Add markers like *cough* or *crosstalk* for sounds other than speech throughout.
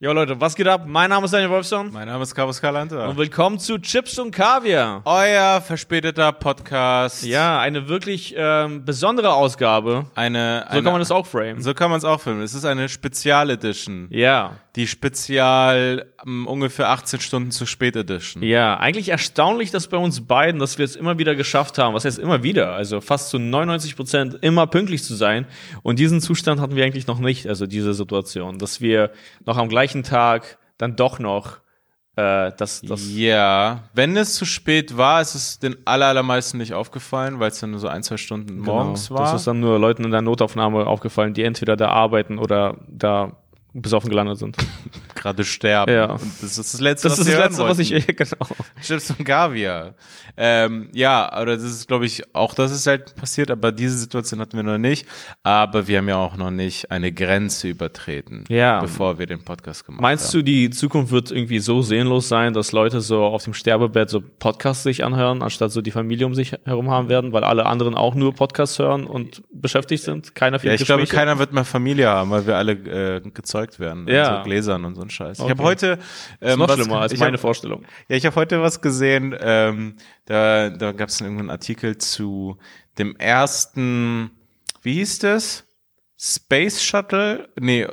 Jo Leute, was geht ab? Mein Name ist Daniel Wolfson Mein Name ist Carlos Calanta. und willkommen zu Chips und Kaviar. Euer verspäteter Podcast. Ja, eine wirklich ähm, besondere Ausgabe. Eine, So eine, kann man das auch framen. So kann man es auch filmen. Es ist eine Spezialedition. Ja. Die Spezial um, ungefähr 18 Stunden zu spät Edition. Ja, eigentlich erstaunlich, dass bei uns beiden, dass wir es immer wieder geschafft haben. Was heißt immer wieder? Also fast zu 99 Prozent immer pünktlich zu sein. Und diesen Zustand hatten wir eigentlich noch nicht. Also diese Situation, dass wir noch am gleichen Tag dann doch noch äh, das, das Ja, wenn es zu spät war, ist es den aller, allermeisten nicht aufgefallen, weil es dann nur so ein, zwei Stunden morgens genau, war. Das ist dann nur Leuten in der Notaufnahme aufgefallen, die entweder da arbeiten oder da besoffen gelandet sind. *laughs* gerade sterben. Ja. Und das ist das Letzte, Das was ist das Letzte, was ich *laughs* genau. Chips und Gaviar. Ähm, ja, aber das ist, glaube ich, auch das ist halt passiert, aber diese Situation hatten wir noch nicht. Aber wir haben ja auch noch nicht eine Grenze übertreten, Ja. bevor wir den Podcast gemacht Meinst haben. du, die Zukunft wird irgendwie so sehnlos sein, dass Leute so auf dem Sterbebett so Podcasts sich anhören, anstatt so die Familie um sich herum haben werden, weil alle anderen auch nur Podcasts hören und beschäftigt sind? Keiner für Ja, ich glaube, Gespräche? keiner wird mehr Familie haben, weil wir alle äh, gezeugt werden. in Ja. So Gläsern und so ein Scheiß. Ich Okay. habe heute ist ähm, noch was- schlimmer als ich meine hab, Vorstellung. Ja, ich habe heute was gesehen. Ähm, da da gab es irgendeinen Artikel zu dem ersten, wie hieß das? Space Shuttle? Nee,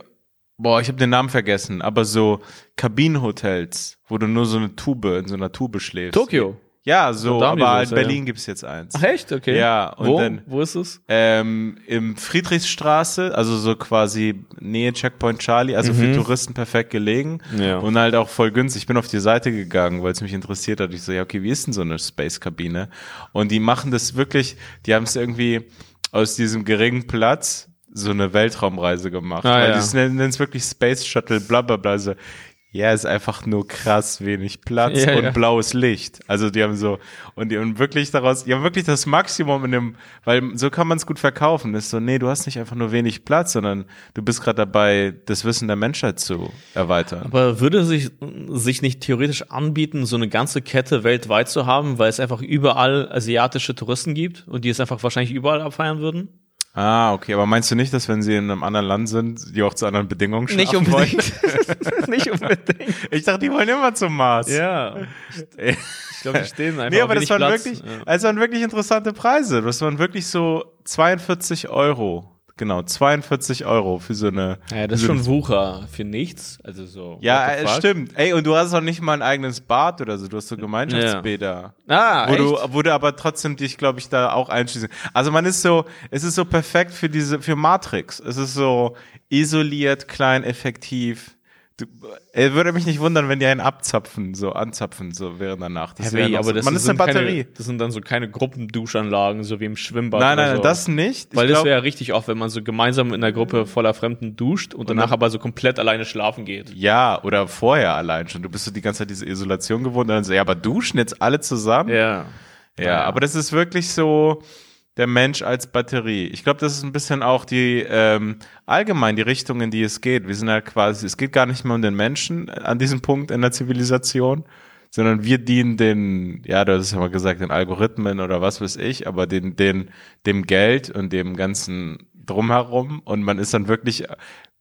boah, ich habe den Namen vergessen. Aber so Kabinenhotels, wo du nur so eine Tube in so einer Tube schläfst. Tokio. Ja, so, die aber in ja, Berlin gibt's jetzt eins. Ach echt? Okay. Ja, und Wo? dann- Wo ist es? Ähm, Im Friedrichsstraße, also so quasi Nähe Checkpoint Charlie, also für Touristen perfekt gelegen Mhm. Ja. und halt auch voll günstig. Ich bin auf die Seite gegangen, weil es mich interessiert hat. Ich so, ja, okay, wie ist denn so eine Space-Kabine? Und die machen das wirklich, die haben es irgendwie aus diesem geringen Platz so eine Weltraumreise gemacht. Ah, weil ja. die nennen es wirklich Space Shuttle, bla bla bla. So, ja, ist einfach nur krass wenig Platz Ja, und ja. blaues Licht. Also die haben so und die und wirklich daraus, die haben wirklich das Maximum in dem, weil so kann man es gut verkaufen. Das ist so, nee, du hast nicht einfach nur wenig Platz, sondern du bist gerade dabei, das Wissen der Menschheit zu erweitern. Aber würde sich, sich nicht theoretisch anbieten, so eine ganze Kette weltweit zu haben, weil es einfach überall asiatische Touristen gibt und die es einfach wahrscheinlich überall abfeiern würden? Ah, okay, aber meinst du nicht, dass wenn sie in einem anderen Land sind, die auch zu anderen Bedingungen schlafen Nicht unbedingt. *laughs* nicht unbedingt. Ich dachte, die wollen immer zum Mars. Ja. *laughs* Ich glaube, die stehen einfach. Nee, aber das waren Platz. wirklich, Ja. also waren wirklich interessante Preise. Das waren wirklich so 42 Euro. Genau, 42 Euro für so eine. Ja, das ist schon Wucher für nichts. Also so. Ja, äh, stimmt. Ey, und du hast auch nicht mal ein eigenes Bad oder so. Du hast so Gemeinschaftsbäder. Ah, Wo echt? du, wo du aber trotzdem dich, glaube ich, da auch einschließen. Also man ist so, es ist so perfekt für diese, für Matrix. Es ist so isoliert, klein, effektiv. Du, äh, würde mich nicht wundern, wenn die einen abzapfen, so anzapfen, so während der Nacht. Das Ja, noch aber so. das man ist eine Batterie. Keine, das sind dann so keine Gruppenduschanlagen, so wie im Schwimmbad. nein, nein, so. das nicht. Ich Weil das glaub- wäre ja richtig oft, wenn man so gemeinsam in einer Gruppe voller Fremden duscht und danach aber so komplett alleine schlafen geht. Ja, oder vorher allein schon. Du bist so die ganze Zeit diese Isolation gewohnt und dann so, ja, aber duschen jetzt alle zusammen? Ja. Ja, Naja. aber das ist wirklich so der Mensch als Batterie. Ich glaube, das ist ein bisschen auch die ähm, allgemein die Richtung, in die es geht. Wir sind halt quasi, es geht gar nicht mehr um den Menschen an diesem Punkt in der Zivilisation, sondern wir dienen den, ja, du hast es ja mal gesagt, den Algorithmen oder was weiß ich, aber den, den, dem Geld und dem ganzen drumherum und man ist dann wirklich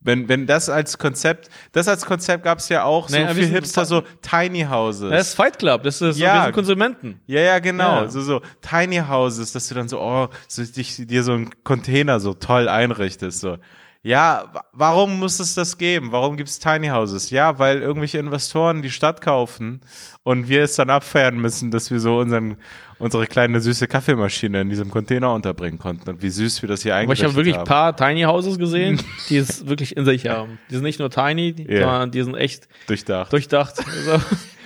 wenn, wenn das als Konzept, das als Konzept gab es ja auch so Naja, für sind- Hipster, so Tiny Houses. Das ist Fight Club, das ist so, Ja. wir sind Konsumenten. Ja, ja, genau. Ja. So, so Tiny Houses, dass du dann so, oh, so dich, dir so einen Container so toll einrichtest. So. Ja, wa- warum muss es das geben? Warum gibt es Tiny Houses? Ja, weil irgendwelche Investoren die Stadt kaufen und wir es dann abfeiern müssen, dass wir so unseren, unsere kleine süße Kaffeemaschine in diesem Container unterbringen konnten. Und wie süß wir das hier Aber eigentlich ich habe wirklich ein haben. paar Tiny Houses gesehen, *laughs* die es wirklich in sich haben. Die sind nicht nur tiny, die, Ja. sondern die sind echt durchdacht. durchdacht. *laughs* Also,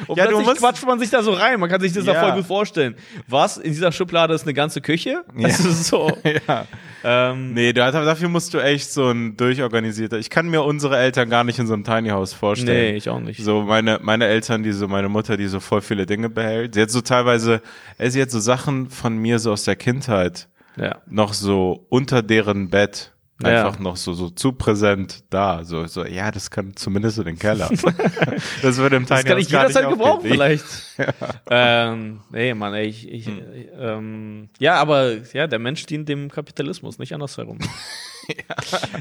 und Ja, du plötzlich quatscht man sich da so rein. Man kann sich das da Ja. voll gut vorstellen. Was? In dieser Schublade ist eine ganze Küche? Ja. Das ist so. *laughs* ja. Ähm, Nee, da, dafür musst du echt so ein durchorganisierter. Ich kann mir unsere Eltern gar nicht in so einem Tiny House vorstellen. nee, ich auch nicht. So meine, meine Eltern, die so, meine Mutter, die so voll viele Dinge behält. Sie hat so teilweise, ey, sie hat so Sachen von mir so aus der Kindheit Ja. noch so unter deren Bett Ja. einfach noch so, so zu präsent da. So, so, ja, das kann zumindest in den Keller. *laughs* das würde im Tiny Das kann ich jederzeit gebrauchen, aufgehen. vielleicht. *laughs* ähm, nee, Mann, ey, ich, ich, Hm. ähm, ja, aber ja, der Mensch dient dem Kapitalismus, nicht andersherum. *laughs*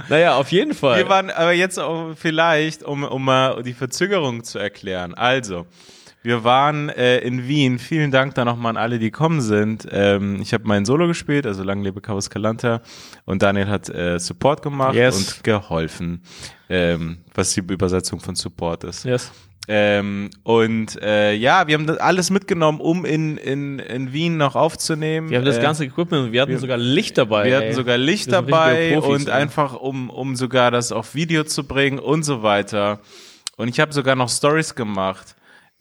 Naja, auf jeden Fall. Wir waren aber jetzt auch vielleicht, um, um mal die Verzögerung zu erklären. Also, wir waren äh, in Wien. Vielen Dank da nochmal an alle, die gekommen sind. Ähm, ich habe mein Solo gespielt, also Lang lebe Carlos Calanta. Und Daniel hat äh, Support gemacht Yes. und geholfen, ähm, was die Übersetzung von Support ist. yes. Ähm, und äh, ja, wir haben das alles mitgenommen, um in, in, in Wien noch aufzunehmen. Wir haben das Äh, ganze Equipment, wir hatten wir- sogar Licht dabei. wir hatten ey. sogar Licht dabei Profis, und ey. einfach um, um sogar das auf Video zu bringen und so weiter. Und ich habe sogar noch Stories gemacht,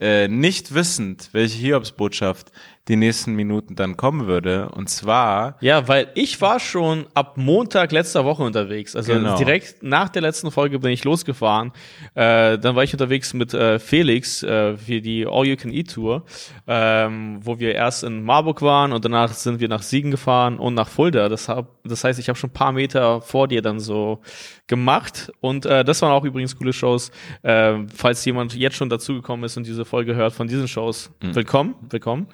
äh, nicht wissend, welche Hiobsbotschaft die nächsten Minuten dann kommen würde. Und zwar, Ja, weil ich war schon ab Montag letzter Woche unterwegs. Also Genau. direkt nach der letzten Folge bin ich losgefahren. Äh, dann war ich unterwegs mit äh, Felix äh, für die All You Can Eat Tour, ähm, wo wir erst in Marburg waren und danach sind wir nach Siegen gefahren und nach Fulda. Das, hab, das heißt, ich habe schon ein paar Meter vor dir dann so gemacht. Und äh, das waren auch übrigens coole Shows. Äh, falls jemand jetzt schon dazugekommen ist und diese Folge hört von diesen Shows, willkommen, willkommen.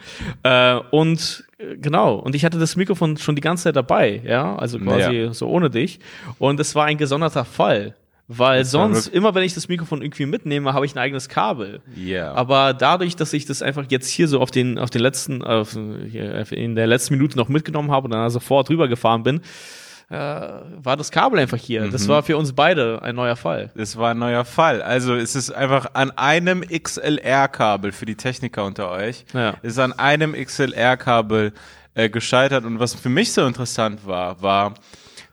Äh, und äh, genau, und ich hatte das Mikrofon schon die ganze Zeit dabei, ja, also quasi Ja. so ohne dich. Und es war ein gesonderter Fall. Weil sonst, immer wenn ich das Mikrofon irgendwie mitnehme, habe ich ein eigenes Kabel. ja. Aber dadurch, dass ich das einfach jetzt hier so auf den, auf den letzten, auf, in der letzten Minute noch mitgenommen habe und dann sofort rübergefahren bin, äh, war das Kabel einfach hier. Mhm. Das war für uns beide ein neuer Fall. Es war ein neuer Fall. Also es ist einfach an einem XLR-Kabel für die Techniker unter euch. Ja. Es ist an einem XLR-Kabel äh, gescheitert. Und was für mich so interessant war, war,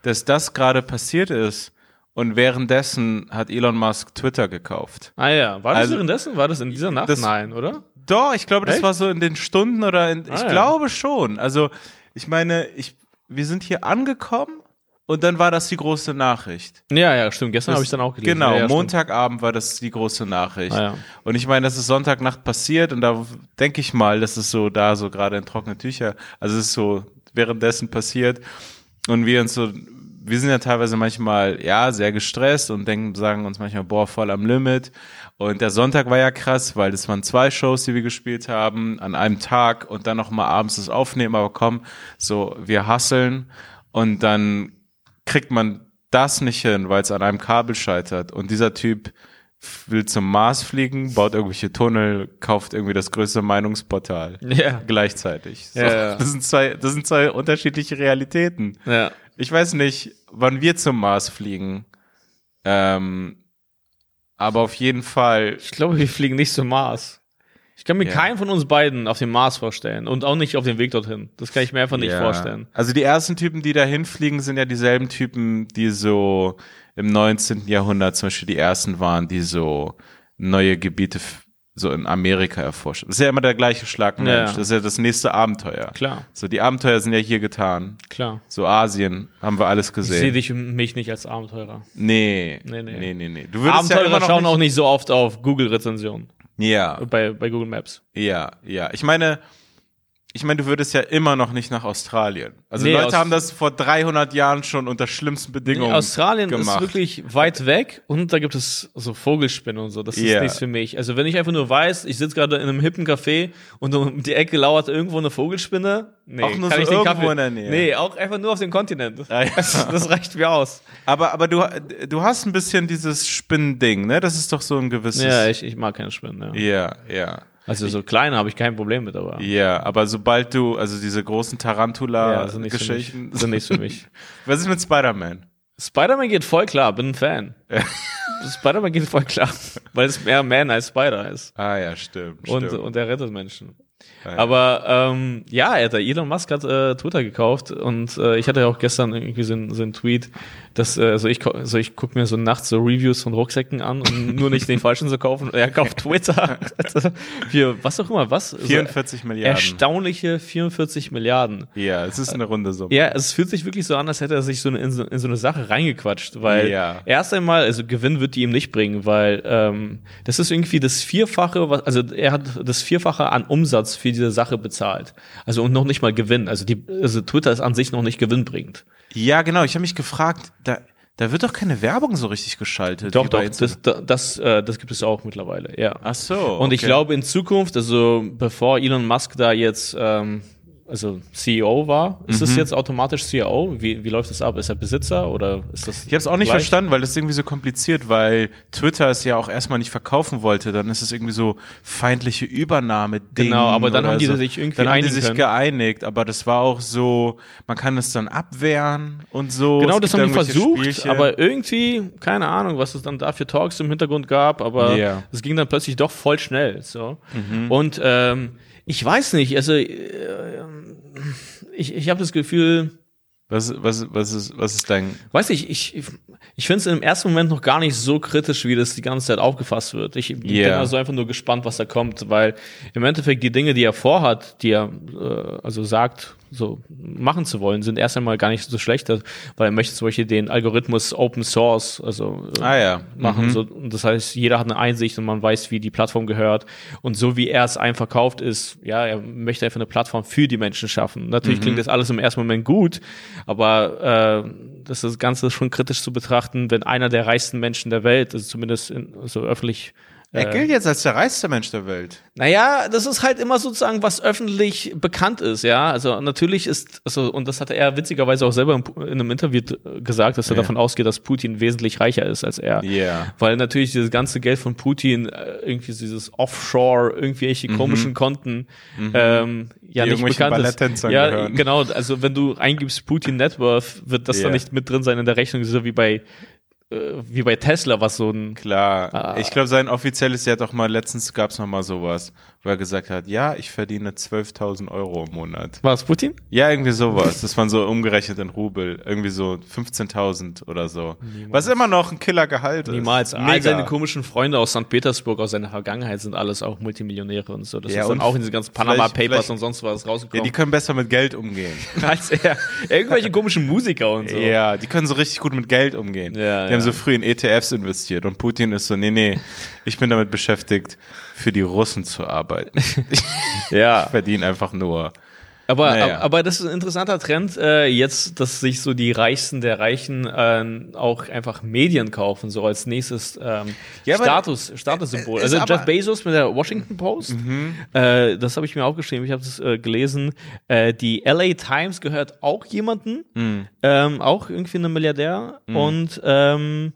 dass das gerade passiert ist. Und währenddessen hat Elon Musk Twitter gekauft. Ah ja, war das Also- währenddessen? War das in dieser Nacht? Das- Nein, oder? Doch, ich glaube, das Echt? war so in den Stunden oder in, ich Ah, ja. glaube schon. Also ich meine, ich, wir sind hier angekommen und dann war das die große Nachricht. Ja, ja, stimmt. Gestern Das- habe ich dann auch gelesen. Genau, ja, ja. Montagabend war das die große Nachricht. Ah, ja. Und ich meine, das ist Sonntagnacht passiert und da denke ich mal, dass es so da so gerade in trockene Tücher, also es ist so währenddessen passiert und wir uns so, wir sind ja teilweise manchmal, ja, sehr gestresst und denken, sagen uns manchmal, boah, voll am Limit. Und der Sonntag war ja krass, weil das waren zwei Shows, die wir gespielt haben, an einem Tag und dann nochmal abends das Aufnehmen, aber komm, so, wir hasseln und dann kriegt man das nicht hin, weil es an einem Kabel scheitert. Und dieser Typ will zum Mars fliegen, baut irgendwelche Tunnel, kauft irgendwie das größte Meinungsportal. Ja. Gleichzeitig. So, Ja, ja. Das, sind zwei, das sind zwei unterschiedliche Realitäten. Ja. Ich weiß nicht, wann wir zum Mars fliegen. Ähm, aber auf jeden Fall. Ich glaube, wir fliegen nicht zum Mars. Ich kann mir Ja. keinen von uns beiden auf dem Mars vorstellen und auch nicht auf dem Weg dorthin. Das kann ich mir einfach nicht Ja. vorstellen. Also die ersten Typen, die da hinfliegen, sind ja dieselben Typen, die so im 19. Jahrhundert zum Beispiel die ersten waren, die so neue Gebiete so in Amerika erforschen. Das ist ja immer der gleiche Schlag Mensch. Ja. Das ist ja das nächste Abenteuer. Klar, So, die Abenteuer sind ja hier getan. klar. So Asien haben wir alles Ich sehe gesehen. dich und mich nicht als Abenteurer. Nee, Nee, nee. nee, nee, nee. Du würdest ja Abenteurer noch schauen nicht, auch nicht so oft auf Google-Rezensionen Ja, bei, bei Google Maps. ja, ja. Ich meine, ich meine, du würdest ja immer noch nicht nach Australien. Also Nee, Leute aus- haben das vor 300 Jahren schon unter schlimmsten Bedingungen Australien gemacht. ist wirklich weit weg und da gibt es so Vogelspinnen und so. Das ist Ja. nichts für mich. Also wenn ich einfach nur weiß, ich sitze gerade in einem hippen Café und um die Ecke lauert irgendwo eine Vogelspinne, nee, Auch nur kann so ich den irgendwo Kaffee, in der Nähe. Nee, auch einfach nur auf dem Kontinent. Ah, ja. Das, das reicht mir aus. Aber, aber du, du hast ein bisschen dieses Spinnending, ne? Das ist doch so ein gewisses. Ja, ich, ich mag keine Spinnen. Ja. ja, ja. Also so kleine habe ich kein Problem mit, aber Ja, aber sobald du, also diese großen ja, sind nichts für mich. Tarantula-Geschichten. Was ist mit Spider-Man? Spider-Man geht voll klar, bin ein Fan. *laughs* Spider-Man geht voll klar, weil es mehr Man als Spider ist. Ah ja, stimmt. Und, stimmt. und er rettet Menschen. ja. Aber ähm, ja, er hat, Elon Musk hat äh, Twitter gekauft und äh, ich hatte ja auch gestern irgendwie so so einen Tweet, dass äh, also ich also ich gucke mir so nachts so Reviews von Rucksäcken an und nur nicht den falschen zu kaufen. Er kauft Twitter Also *laughs* für was auch immer, was? So 44 Milliarden. erstaunliche 44 Milliarden. Ja, es ist eine runde Summe. Ja, es fühlt sich wirklich so an, als hätte er sich so eine, in, so, in so eine Sache reingequatscht, weil Ja. erst einmal, also Gewinn wird die ihm nicht bringen, weil ähm, das ist irgendwie das Vierfache, was, also er hat das Vierfache an Umsatz für diese Sache bezahlt. Also und noch nicht mal Gewinn. Also die, also Twitter ist an sich noch nicht gewinnbringend. Ja, genau. Ich habe mich gefragt, da, da wird doch keine Werbung so richtig geschaltet. Doch, doch, das, das, äh, das gibt es auch mittlerweile, ja. Ach so. Und ich okay. glaube in Zukunft, also bevor Elon Musk da jetzt ähm, also CEO war. Ist das jetzt automatisch CEO? Wie, wie läuft das ab? Ist er Besitzer oder ist das? Ich habe es auch nicht gleich? verstanden, weil das ist irgendwie so kompliziert, weil Twitter es ja auch erstmal nicht verkaufen wollte. Dann ist es irgendwie so feindliche Übernahme. Genau, aber dann haben die so. sich irgendwie dann haben die sich können. geeinigt, aber das war auch so, man kann es dann abwehren und so. Genau, Es das haben die versucht, Spielchen. aber irgendwie, keine Ahnung, was es dann da für Talks im Hintergrund gab, aber. Mhm. es ging dann plötzlich doch voll schnell. So. Und ähm, ich weiß nicht, also äh, ich, ich habe das Gefühl, was, was, was ist, was ist dein, weiß ich, ich, ich finde es im ersten Moment noch gar nicht so kritisch, wie das die ganze Zeit aufgefasst wird. Ich bin Yeah. also einfach nur gespannt, was da kommt, weil im Endeffekt die Dinge, die er vorhat, die er äh, also sagt, so machen zu wollen, sind erst einmal gar nicht so schlecht, weil er möchte zum Beispiel den Algorithmus Open Source, also ah ja, machen. So, und das heißt, jeder hat eine Einsicht und man weiß, wie die Plattform gehört. Und so wie er es einem verkauft ist, ja, er möchte einfach eine Plattform für die Menschen schaffen. Natürlich klingt das alles im ersten Moment gut, aber äh, das ist das Ganze schon kritisch zu betrachten, wenn einer der reichsten Menschen der Welt, also zumindest in, so öffentlich er gilt jetzt als der reichste Mensch der Welt. naja, das ist halt immer sozusagen, was öffentlich bekannt ist, ja. Also natürlich ist, also, und das hatte er witzigerweise auch selber in, in einem Interview äh, gesagt, dass er Ja. davon ausgeht, dass Putin wesentlich reicher ist als er. Ja. Weil natürlich dieses ganze Geld von Putin, äh, irgendwie dieses Offshore, irgendwelche komischen Konten, ähm, ja Die nicht bekannt ist. Ja, gehören. genau. Also wenn du eingibst Putin Net Worth, wird das Ja. dann nicht mit drin sein in der Rechnung, so wie bei, äh, wie bei Tesla, was so ein Klar. Ah. Ich glaube, sein offizielles, hat auch mal, letztens gab es noch mal sowas, wo er gesagt hat, ja, ich verdiene 12.000 Euro im Monat. war es Putin? Ja, irgendwie sowas. Das waren so umgerechnet in Rubel. Irgendwie so 15.000 oder so. Was immer noch ein Killergehalt ist. Niemals. All seine komischen Freunde aus St. Petersburg, aus seiner Vergangenheit, sind alles auch Multimillionäre und so. Das Ja, ist dann und auch in diese ganzen Panama Papers und sonst was Ja, rausgekommen. die können besser mit Geld umgehen. *laughs* als er. Irgendwelche komischen Musiker und so. Ja, die können so richtig gut mit Geld umgehen. Ja, die ja. haben so früh in ETFs investiert und Putin ist so, nee, nee, ich bin damit beschäftigt, für die Russen zu arbeiten. *laughs* Ich Ja. verdiene einfach nur. Aber, Naja. aber das ist ein interessanter Trend, äh, jetzt, dass sich so die Reichsten der Reichen äh, auch einfach Medien kaufen, so als nächstes ähm, Ja, aber- Status, Statussymbol. ist Also Jeff Bezos mit der Washington Post, äh, das habe ich mir aufgeschrieben, ich habe es äh, gelesen. Äh, die LA Times gehört auch jemanden, ähm, auch irgendwie ein Milliardär und ähm,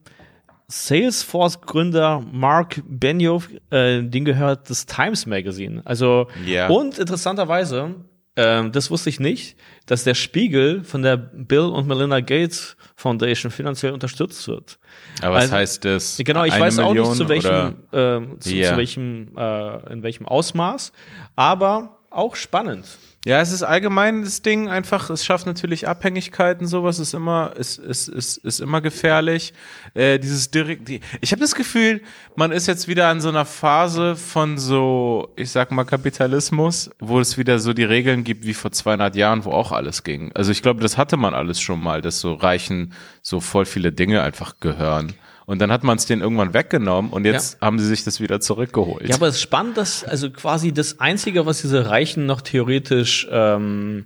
Salesforce-Gründer Mark Benioff, äh, den gehört das Times Magazine. Also Ja. und interessanterweise, ähm, das wusste ich nicht, dass der Spiegel von der Bill und Melinda Gates Foundation finanziell unterstützt wird. Aber was Also- heißt das? Genau, ich weiß auch Million nicht zu welchem, ähm, zu, Ja. zu welchem, äh, in welchem Ausmaß, aber auch spannend. Ja, es ist allgemein das Ding einfach, es schafft natürlich Abhängigkeiten, sowas ist immer, ist, ist, ist, ist immer gefährlich. Äh, dieses direkt, die, ich habe das Gefühl, man ist jetzt wieder an so einer Phase von so, ich sag mal Kapitalismus, wo es wieder so die Regeln gibt wie vor 200 Jahren, wo auch alles ging. Also ich glaube, das hatte man alles schon mal, dass so Reichen so voll viele Dinge einfach gehören. Und dann hat man es denen irgendwann weggenommen und jetzt haben sie sich das wieder zurückgeholt. Ja, aber es ist spannend, dass also quasi das Einzige, was diese Reichen noch theoretisch, ähm,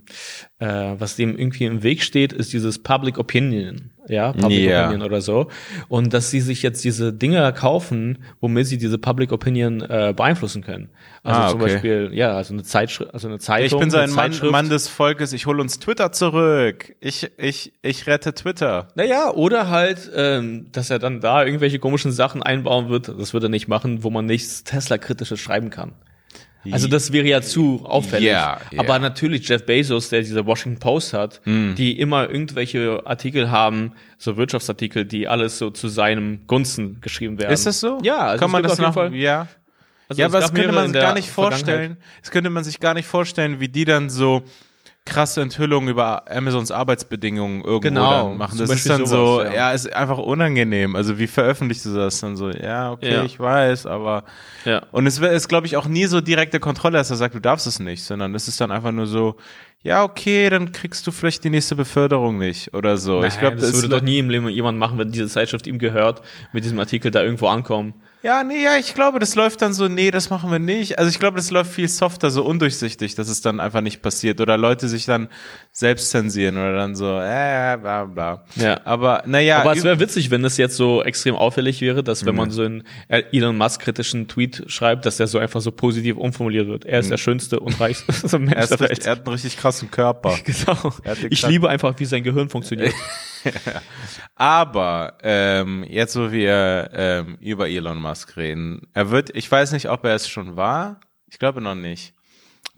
äh, was dem irgendwie im Weg steht, ist dieses Public Opinion. Ja, Public Ja. Opinion oder so. Und dass sie sich jetzt diese Dinge kaufen, womit sie diese Public Opinion äh, beeinflussen können. Also Ah, zum okay. Beispiel, ja, also eine Zeitschrift, also eine Zeitung. ich bin so ein Mann. Mann des Volkes, ich hole uns Twitter zurück. Ich, ich, ich rette Twitter. Naja, oder halt, ähm, dass er dann da irgendwelche komischen Sachen einbauen wird, das wird er nicht machen, wo man nichts Tesla-kritisches schreiben kann. Also das wäre ja zu auffällig. Ja, ja. Aber natürlich Jeff Bezos, der diese Washington Post hat, Hm. die immer irgendwelche Artikel haben, so Wirtschaftsartikel, die alles so zu seinem Gunsten geschrieben werden. Ist das so? Ja, also kann man das auf jeden Ja. Also ja, aber das könnte man sich gar nicht vorstellen. Das könnte man sich gar nicht vorstellen, wie die dann so krasse Enthüllungen über Amazons Arbeitsbedingungen irgendwo Genau, machen. Das ist dann so, sowas, ja. ja. ist einfach unangenehm. Also wie veröffentlichst du das dann so? Ja, okay, Ja. ich weiß, aber Ja. und es ist, glaube ich, auch nie so direkte Kontrolle, dass er sagt, du darfst es nicht, sondern es ist dann einfach nur so, ja, okay, dann kriegst du vielleicht die nächste Beförderung nicht oder so. Nein, ich glaube, das, das, würde doch nie im Leben jemand machen, wenn diese Zeitschrift ihm gehört, mit diesem Artikel da irgendwo ankommen. Ja, nee, ja, ich glaube, das läuft dann so, nee, das machen wir nicht. Also ich glaube, das läuft viel softer, so undurchsichtig, dass es dann einfach nicht passiert. Oder Leute sich dann selbst zensieren oder dann so, äh, bla bla. Ja. Aber naja, Aber es wäre witzig, wenn das jetzt so extrem auffällig wäre, dass wenn man so einen Elon Musk kritischen Tweet schreibt, dass der so einfach so positiv umformuliert wird. Er ist der schönste und reichste *laughs* Mensch er, der richtig, Welt. er hat einen richtig krassen Körper. *laughs* Genau. Ich liebe einfach, wie sein Gehirn funktioniert. *laughs* *laughs* Aber ähm, jetzt, wo wir ähm, über Elon Musk reden, er wird, ich weiß nicht, ob er es schon war, ich glaube noch nicht,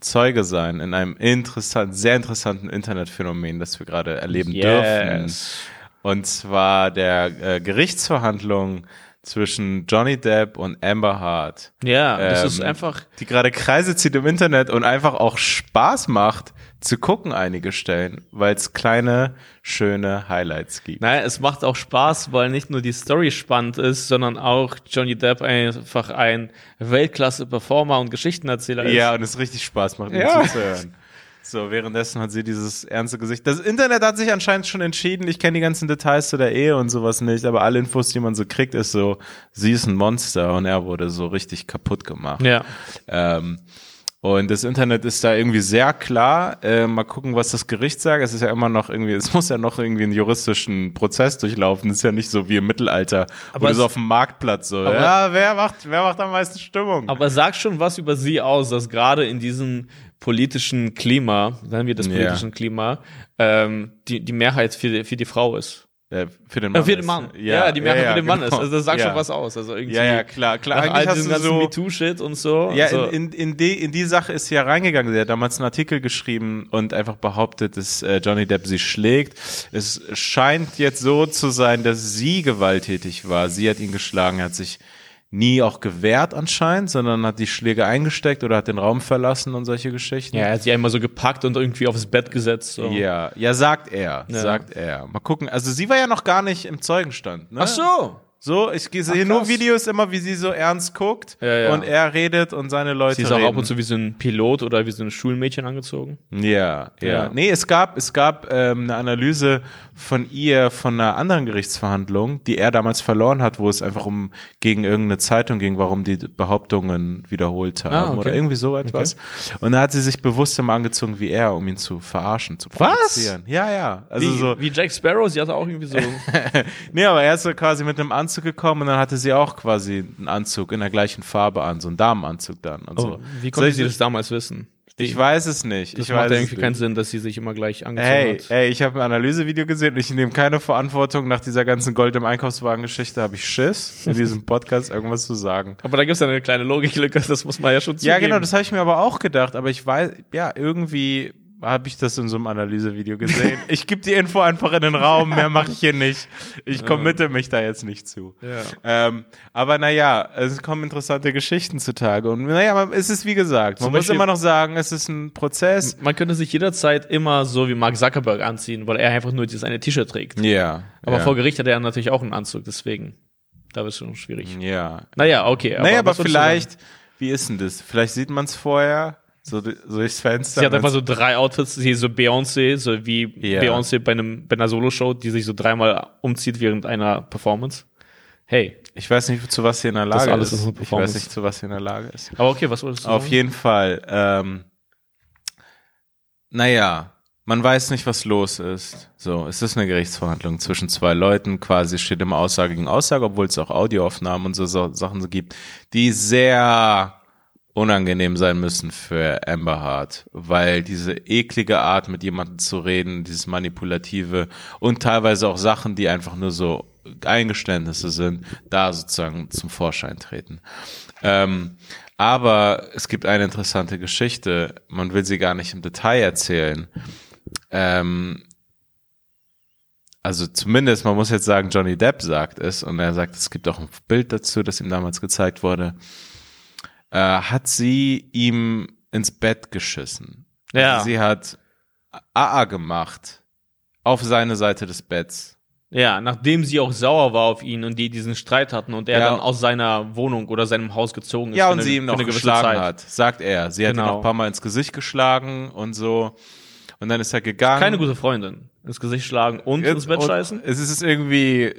Zeuge sein in einem interessanten, sehr interessanten Internetphänomen, das wir gerade erleben dürfen. Yes. Und zwar der äh, Gerichtsverhandlung zwischen Johnny Depp und Amber Hart, Ja, das Ähm, ist einfach. die gerade Kreise zieht im Internet und einfach auch Spaß macht zu gucken, einige Stellen, weil es kleine, schöne Highlights gibt. Naja, es macht auch Spaß, weil nicht nur die Story spannend ist, sondern auch Johnny Depp einfach ein Weltklasse-Performer und Geschichtenerzähler ist. Ja, und es richtig Spaß macht, ihm Ja. zuzuhören. So, währenddessen hat sie dieses ernste Gesicht. Das Internet hat sich anscheinend schon entschieden. Ich kenne die ganzen Details zu der Ehe und sowas nicht, aber alle Infos, die man so kriegt, ist so, sie ist ein Monster und er wurde so richtig kaputt gemacht. Ja. Ähm, und das Internet ist da irgendwie sehr klar. Äh, mal gucken, was das Gericht sagt. Es ist ja immer noch irgendwie, es muss ja noch irgendwie einen juristischen Prozess durchlaufen. Es ist ja nicht so wie im Mittelalter, Aber wo du es- so auf dem Marktplatz so, ja, wer macht, wer macht am meisten Stimmung? Aber sagt schon was über sie aus, dass gerade in diesem politischen Klima, nennen wir das Ja. politischen Klima, ähm, die, die Mehrheit für für die Frau ist. Äh, für den Äh, Mann. für den Mann. Ja, die Mehrheit ja, für den Mann genau. ist. Also das sagt ja. schon was aus. Also irgendwie Ja, ja, klar, klar. Eigentlich all hast du so, MeToo-Shit und so. ja, so. in, in, in, die, in die Sache ist sie ja reingegangen. Sie hat damals einen Artikel geschrieben und einfach behauptet, dass äh, Johnny Depp sie schlägt. Es scheint jetzt so zu sein, dass sie gewalttätig war. Sie hat ihn geschlagen, er hat sich nie auch gewehrt anscheinend, sondern hat die Schläge eingesteckt oder hat den Raum verlassen und solche Geschichten. ja, er hat sie einmal so gepackt und irgendwie aufs Bett gesetzt. So. Ja, ja, sagt er, Ja. sagt er. Mal gucken. Also sie war ja noch gar nicht im Zeugenstand. Ne? Ach so. So, ich sehe Ach, nur. Videos immer, wie sie so ernst guckt Ja, ja. und er redet und seine Leute Sie ist auch reden. ab und zu wie so ein Pilot oder wie so ein Schulmädchen angezogen. Ja, ja, Ja. Nee, es gab, es gab ähm, eine Analyse von ihr von einer anderen Gerichtsverhandlung, die er damals verloren hat, wo es einfach um gegen irgendeine Zeitung ging, warum die Behauptungen wiederholt haben Ah, okay. oder irgendwie so etwas. Und da hat sie sich bewusst immer angezogen wie er, um ihn zu verarschen, zu provozieren. Ja, ja. Also wie, so. wie Jack Sparrow, sie hatte auch irgendwie so. *laughs* Nee, aber er ist so quasi mit einem Anzug gekommen und dann hatte sie auch quasi einen Anzug in der gleichen Farbe an, so einen Damenanzug dann und so. Oh, wie konnte sie das damals wissen? Ich weiß es nicht. Das ich macht weiß ja irgendwie keinen Sinn, dass sie sich immer gleich angezogen Hey, hat. ey, ich habe ein Analysevideo gesehen und ich nehme keine Verantwortung. Nach dieser ganzen Gold im Einkaufswagen-Geschichte habe ich Schiss, in diesem Podcast irgendwas zu sagen. *laughs* Aber da gibt es ja eine kleine Logiklücke, das muss man ja schon Ja, zugeben. genau, das habe ich mir aber auch gedacht. Aber ich weiß, ja, irgendwie habe ich das in so einem Analysevideo gesehen. ich gebe die Info einfach in den Raum, mehr mache ich hier nicht. Ich committe mich da jetzt nicht zu. Ja. Ähm, aber naja, es kommen interessante Geschichten zutage. Und naja, es ist wie gesagt, man Zum muss Beispiel- immer noch sagen, es ist ein Prozess. Man könnte sich jederzeit immer so wie Mark Zuckerberg anziehen, weil er einfach nur dieses eine T-Shirt trägt. Ja. Aber ja. vor Gericht hat er natürlich auch einen Anzug, deswegen. Da wird es schon schwierig. Ja, Naja, okay. naja, aber würdest du vielleicht, wie ist denn das? Vielleicht sieht man es vorher, so, so durchs Fenster. Sie hat einfach so drei Outfits, sie ist so Beyoncé, so wie Ja. Beyoncé bei, einem, bei einer Soloshow, die sich so dreimal umzieht während einer Performance. Hey, ich weiß nicht, zu was sie in der Das Lage alles ist. ist eine ich weiß Performance. nicht, zu was sie in der Lage ist. aber okay, was wolltest du Auf sagen? jeden Fall, ähm, naja, man weiß nicht, was los ist. So, es ist eine Gerichtsverhandlung zwischen zwei Leuten, quasi steht immer Aussage gegen Aussage, obwohl es auch Audioaufnahmen und so, so Sachen so gibt, die sehr unangenehm sein müssen für Amber Hart, weil diese eklige Art, mit jemandem zu reden, dieses manipulative und teilweise auch Sachen, die einfach nur so Eingeständnisse sind, da sozusagen zum Vorschein treten. Ähm, aber es gibt eine interessante Geschichte, man will sie gar nicht im Detail erzählen. Ähm, also zumindest, man muss jetzt sagen, Johnny Depp sagt es und er sagt, es gibt auch ein Bild dazu, das ihm damals gezeigt wurde. Äh, hat sie ihm ins Bett geschissen. Ja. Also sie hat AA gemacht auf seine Seite des Betts. Ja, nachdem sie auch sauer war auf ihn und die diesen Streit hatten und er Ja. dann aus seiner Wohnung oder seinem Haus gezogen ist. Ja, und eine- sie ihm noch eine gewisse geschlagen Zeit. hat, sagt er. Sie hat ihn Genau. noch ein paar Mal ins Gesicht geschlagen und so. Und dann ist er gegangen. Keine gute Freundin. Ins Gesicht schlagen und ins Bett scheißen. Es ist irgendwie,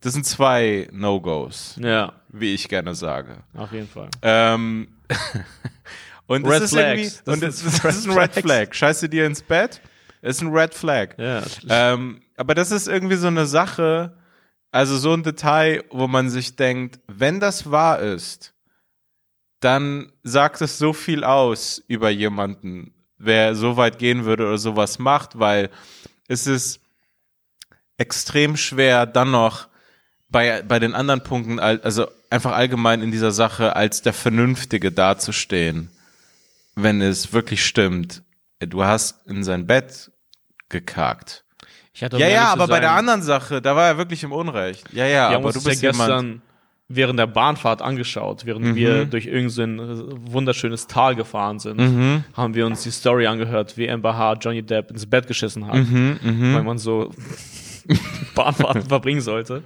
das sind zwei No-Gos, Ja, wie ich gerne sage. auf jeden Fall. Ähm, *laughs* und Red ist Flags. irgendwie, Das und es, das *laughs* ist ein Red. Flag. Scheiße dir ins Bett, ist ein Red Flag. Ja. Ähm, aber das ist irgendwie so eine Sache, also so ein Detail, wo man sich denkt, wenn das wahr ist, dann sagt es so viel aus über jemanden, wer so weit gehen würde oder sowas macht, weil es ist extrem schwer, dann noch bei, bei den anderen Punkten, al- also einfach allgemein in dieser Sache als der Vernünftige dazustehen, wenn es wirklich stimmt. Du hast in sein Bett gekackt. Ich hatte, Ja, ja, aber bei sein, der anderen Sache, da war er wirklich im Unrecht. Ja, ja, aber du bist ja gestern während der Bahnfahrt angeschaut, während Mhm. wir durch irgendein wunderschönes Tal gefahren sind, Mhm. haben wir uns die Story angehört, wie Amber Hart Johnny Depp ins Bett geschissen hat, Mhm, weil man so *laughs* Bahnfahrten verbringen sollte.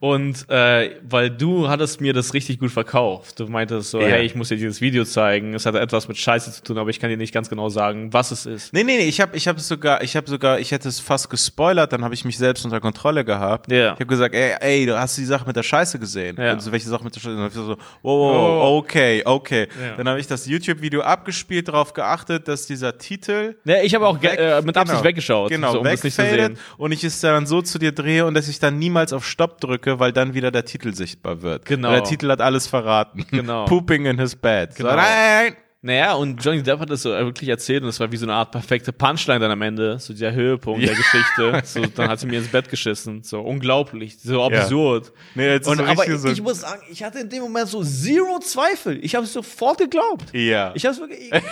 Und äh, weil du hattest mir das richtig gut verkauft. Du meintest so, Ja. hey, ich muss dir dieses Video zeigen. Es hat etwas mit Scheiße zu tun, aber ich kann dir nicht ganz genau sagen, was es ist. Nee, nee, nee, ich habe ich hab sogar, ich habe sogar, ich hätte es fast gespoilert, dann habe ich mich selbst unter Kontrolle gehabt. Ja. Ich habe gesagt, ey, ey, du hast die Sache mit der Scheiße gesehen. Ja. Also welche Sache mit der Scheiße? Dann hab ich so, oh, oh, okay, okay. Ja. Dann habe ich das YouTube-Video abgespielt, darauf geachtet, dass dieser Titel Ja, ich habe auch weg- äh, mit Absicht genau, weggeschaut, Genau, so, um das nicht zu sehen. und ich es dann so zu dir drehe und dass ich dann niemals auf Stopp drücke, weil dann wieder der Titel sichtbar wird. Genau. Weil der Titel hat alles verraten. Genau. *laughs* Pooping in his bed. Genau. So, nein! Naja, und Johnny Depp hat das so wirklich erzählt und es war wie so eine Art perfekte Punchline dann am Ende, so der Höhepunkt der Geschichte. So, dann hat sie mir ins Bett geschissen. So unglaublich, so absurd. Nee, jetzt ist Und, so aber so- ich muss sagen, ich hatte in dem Moment so zero Zweifel. Ich habe es sofort geglaubt. Ja. Ich habe es wirklich, kein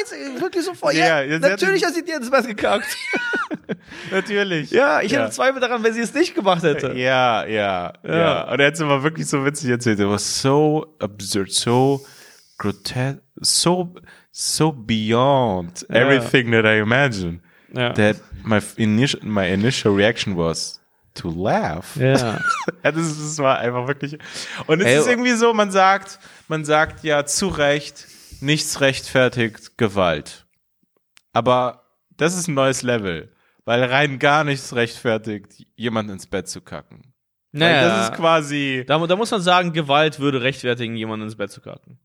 einziges, wirklich sofort. Ja, Ja, natürlich hat sie dir ins Bett gekackt. *laughs* Natürlich. ja, ich Ja. hätte Zweifel daran, wenn sie es nicht gemacht hätte. Ja, ja, ja, Und er hat es immer wirklich so witzig erzählt. It was so absurd, so grotesque, so, so beyond everything that I imagine. Ja. That my initial, my initial reaction was to laugh. Ja. *laughs* Ja, das, das war einfach wirklich. Und es Ey, ist irgendwie so, man sagt, man sagt ja zu Recht, nichts rechtfertigt Gewalt. Aber das ist ein neues Level, weil rein gar nichts rechtfertigt, jemanden ins Bett zu kacken. Naja, das ist quasi da, da muss man sagen, Gewalt würde rechtfertigen, jemanden ins Bett zu kacken.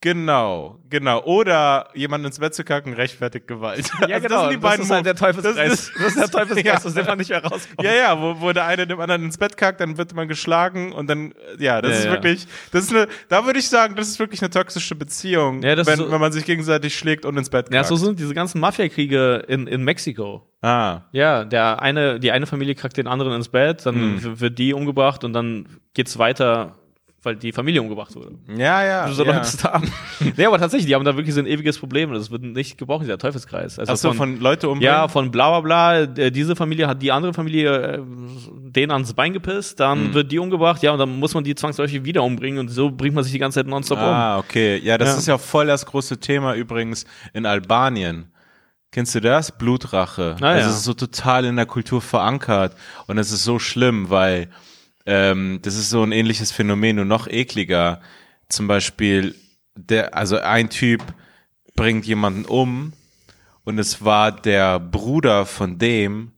Genau, genau. Oder jemanden ins Bett zu kacken rechtfertigt Gewalt. Ja, Also genau. Das sind die beiden ist halt der. Teufelskreis. Das ist- Das ist der *laughs* Teufelskreis, Ja. aus dem man nicht mehr rauskommt. Ja, ja, wo, wo der eine dem anderen ins Bett kackt, dann wird man geschlagen und dann, ja, das Ja, ist ja. wirklich, das ist eine, da würde ich sagen, das ist wirklich eine toxische Beziehung, Ja, das ist wenn, so- wenn man sich gegenseitig schlägt und ins Bett kackt. Ja, so sind diese ganzen Mafiakriege in, in Mexiko. ah, Ja, der eine, die eine Familie kackt den anderen ins Bett, dann Hm. wird die umgebracht und dann geht's weiter, weil die Familie umgebracht wurde. ja, ja. So ja. läuft's da. *laughs* nee, aber tatsächlich, die haben da wirklich so ein ewiges Problem. Das wird nicht gebrochen, dieser Teufelskreis. Also Ach so, von Leute umbringen? Ja, von bla bla bla, äh, diese Familie hat die andere Familie äh, denen ans Bein gepisst, dann Hm. wird die umgebracht, ja, und dann muss man die zwangsläufig wieder umbringen und so bringt man sich die ganze Zeit nonstop um. Ah, okay. Ja, das Ja. ist ja voll das große Thema übrigens in Albanien. Kennst du das? Blutrache. Ah, also ja. es ist so total in der Kultur verankert und es ist so schlimm, weil ähm, das ist so ein ähnliches Phänomen und noch ekliger. Zum Beispiel, der, also ein Typ bringt jemanden um und es war der Bruder von dem.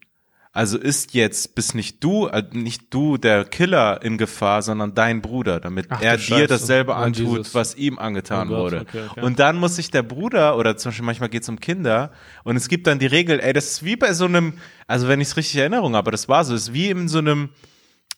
Also ist jetzt bist nicht du, äh, nicht du der Killer in Gefahr, sondern dein Bruder, damit Ach, er dir Scheiße. dasselbe Oh, antut, Jesus. was ihm angetan Oh Gott, wurde. okay, okay. Und dann muss sich der Bruder, oder zum Beispiel manchmal geht es um Kinder, und es gibt dann die Regel, ey, das ist wie bei so einem, also wenn ich es richtig in Erinnerung habe, aber das war so, es ist wie in so einem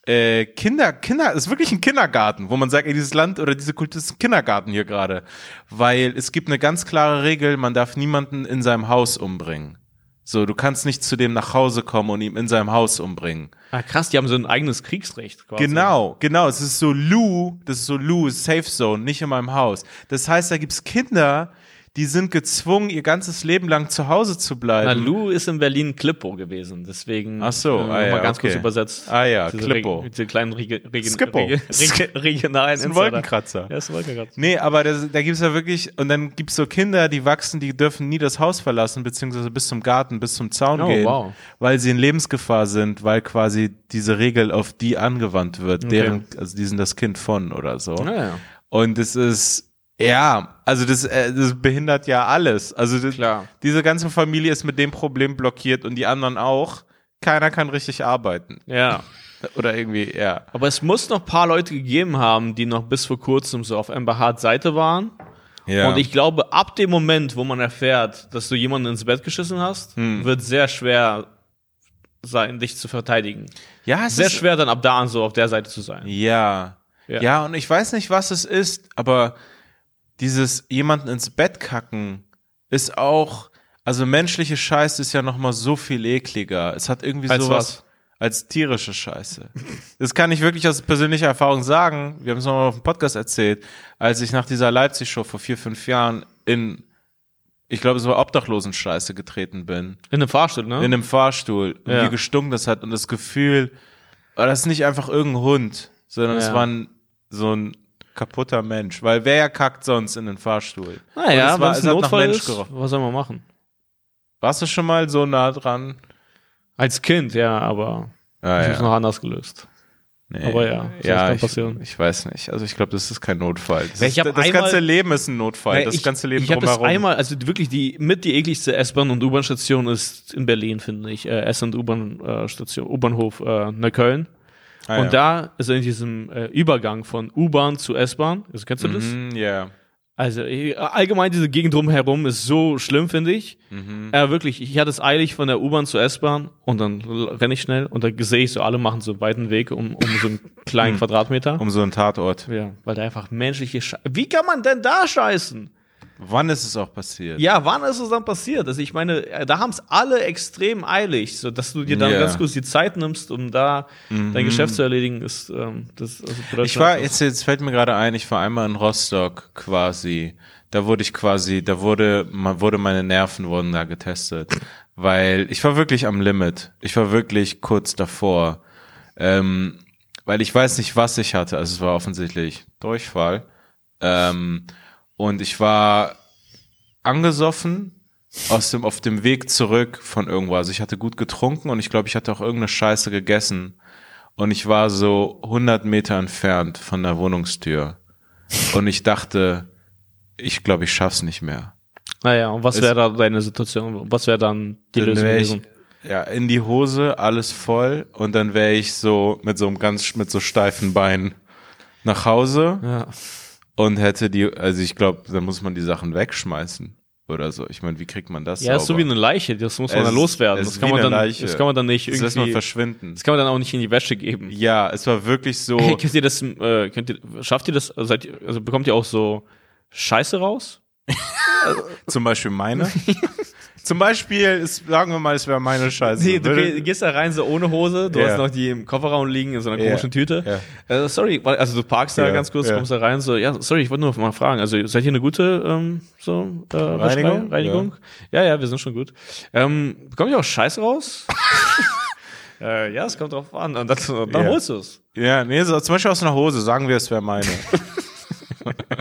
äh, Kinder, Kinder, es ist wirklich ein Kindergarten, wo man sagt, ey, dieses Land oder diese Kultur ist ein Kindergarten hier gerade. Weil es gibt eine ganz klare Regel, man darf niemanden in seinem Haus umbringen. So, du kannst nicht zu dem nach Hause kommen und ihn in seinem Haus umbringen. Ah, krass, die haben so ein eigenes Kriegsrecht quasi. Genau, genau. Es ist so Lou, das ist so Lou, Safe Zone, nicht in meinem Haus. Das heißt, da gibt's Kinder, die sind gezwungen, ihr ganzes Leben lang zu Hause zu Na, bleiben. Lou ist in Berlin Klippo gewesen, deswegen. Ach so, äh, ah nochmal ja, ganz kurz okay. übersetzt. Ah ja, diese Klippo. Reg- Diese kleinen Regi Regi Skippo. Regi *laughs* Regi regionalen Das ist ein Insider. Wolkenkratzer. Ja, ist ein Wolkenkratzer. Nee, aber das, da gibt's ja wirklich, und dann gibt's so Kinder, die wachsen, die dürfen nie das Haus verlassen, beziehungsweise bis zum Garten, bis zum Zaun Oh, gehen, wow. weil sie in Lebensgefahr sind, weil quasi diese Regel auf die angewandt wird, deren, also die sind das Kind von oder so. Naja, Und es ist, ja, also das, äh, das behindert ja alles. Also das, Klar. diese ganze Familie ist mit dem Problem blockiert und die anderen auch. Keiner kann richtig arbeiten. ja. *laughs* Oder irgendwie, ja. Aber es muss noch ein paar Leute gegeben haben, die noch bis vor kurzem so auf Amber Hart Seite waren. ja. Und ich glaube, ab dem Moment, wo man erfährt, dass du jemanden ins Bett geschissen hast, Hm. wird sehr schwer sein, dich zu verteidigen. ja, es Sehr ist, schwer dann ab da an so auf der Seite zu sein. Ja. Ja. ja. und ich weiß nicht, was es ist, aber dieses jemanden ins Bett kacken ist auch, also menschliche Scheiße ist ja nochmal so viel ekliger. Es hat irgendwie Als sowas was? als tierische Scheiße. das kann ich wirklich aus persönlicher Erfahrung sagen. Wir haben es noch auf dem Podcast erzählt, als ich nach dieser Leipzig-Show vor vier, fünf Jahren in, ich glaube, es war Obdachlosenscheiße getreten bin. In einem Fahrstuhl, ne? In einem Fahrstuhl. Und Ja. wie gestunken das hat und das Gefühl, oh, das ist nicht einfach irgendein Hund, sondern es Ja. war ein, so ein kaputter Mensch. Weil wer kackt sonst in den Fahrstuhl? naja, wenn es ein Notfall Mensch ist, gerochen. was soll man machen? Warst du schon mal so nah dran? Als Kind, ja, aber Ah, ich hab's noch anders gelöst. Nee. Aber ja, sowas ja kann ich, passieren. ich weiß nicht. Also ich glaube, das ist kein Notfall. Das, ist, ich das einmal- ganze Leben ist ein Notfall. Ja, das ich, ganze Leben Ich habe das drumherum. einmal, also wirklich die mit die ekligste S-Bahn und U-Bahn-Station ist in Berlin, finde ich. Äh, S- und U-Bahn-Station, U-Bahnhof äh, Neukölln. Ah, und ja. da ist in diesem äh, Übergang von U-Bahn zu S-Bahn. Also kennst du das? Mhm, ja. Also äh, allgemein diese Gegend drumherum ist so schlimm, finde ich. Mhm. Äh, wirklich, ich hatte es eilig von der U-Bahn zur S-Bahn und dann renne ich schnell und da sehe ich so, alle machen so einen weiten Weg um, um so einen *laughs* kleinen Quadratmeter. Um so einen Tatort. Ja, weil da einfach menschliche Sche Wie kann man denn da scheißen? Wann ist es auch passiert? Ja, wann ist es dann passiert? Also ich meine, äh, da haben es alle extrem eilig, so dass du dir dann. Mhm. ganz kurz die Zeit nimmst, um da dein Geschäft zu erledigen, ist ähm, das also Ich war, jetzt, jetzt fällt mir gerade ein, ich war einmal in Rostock quasi. Da wurde ich quasi, da wurde, man wurde meine Nerven wurden da getestet. Weil ich war wirklich am Limit. Ich war wirklich kurz davor. Ähm, weil ich weiß nicht, was ich hatte. Also es war offensichtlich Durchfall. Ähm, und ich war angesoffen aus dem, auf dem Weg zurück von irgendwo. Also ich hatte gut getrunken und ich glaube, ich hatte auch irgendeine Scheiße gegessen. Und ich war so 100 Meter entfernt von der Wohnungstür. Und ich dachte, ich glaube, ich schaff's nicht mehr. Naja, und was wäre da deine Situation? Was wäre dann die Dann Lösung ich, ja, in die Hose, alles voll. Und dann wäre ich so mit so einem ganz, mit so steifen Beinen nach Hause Ja. Und hätte die, also ich glaube, dann muss man die Sachen wegschmeißen oder so. Ich meine, wie kriegt man das Ja, ist so sauber? wie eine Leiche, das muss man Es dann loswerden. Das kann, man dann, Leiche. das kann man dann nicht das lässt man irgendwie, verschwinden. das kann man dann auch nicht in die Wäsche geben. Ja, es war wirklich so. Hey, *laughs* könnt ihr das, äh, könnt ihr, schafft ihr das, seid ihr, also bekommt ihr auch so Scheiße raus? *laughs* Zum Beispiel meine. *laughs* Zum Beispiel, ist, sagen wir mal, es wäre meine Scheiße. Nee, du geh- gehst da rein so ohne Hose, du Ja. hast noch die im Kofferraum liegen in so einer Ja. komischen Tüte. Ja. Äh, sorry, weil- also du parkst da Ja, ganz kurz, ja. kommst da rein, so, ja, sorry, ich wollte nur mal fragen, also seid ihr eine gute ähm, so, äh, Reinigung? Reinigung? Reinigung? Ja. ja, wir sind schon gut. Ähm, bekommt ihr auch Scheiße raus? *laughs* äh, ja, es kommt drauf an. Und dann, dann Ja. holst du es. Ja, nee, so, zum Beispiel aus einer Hose, sagen wir, es wäre meine. *laughs*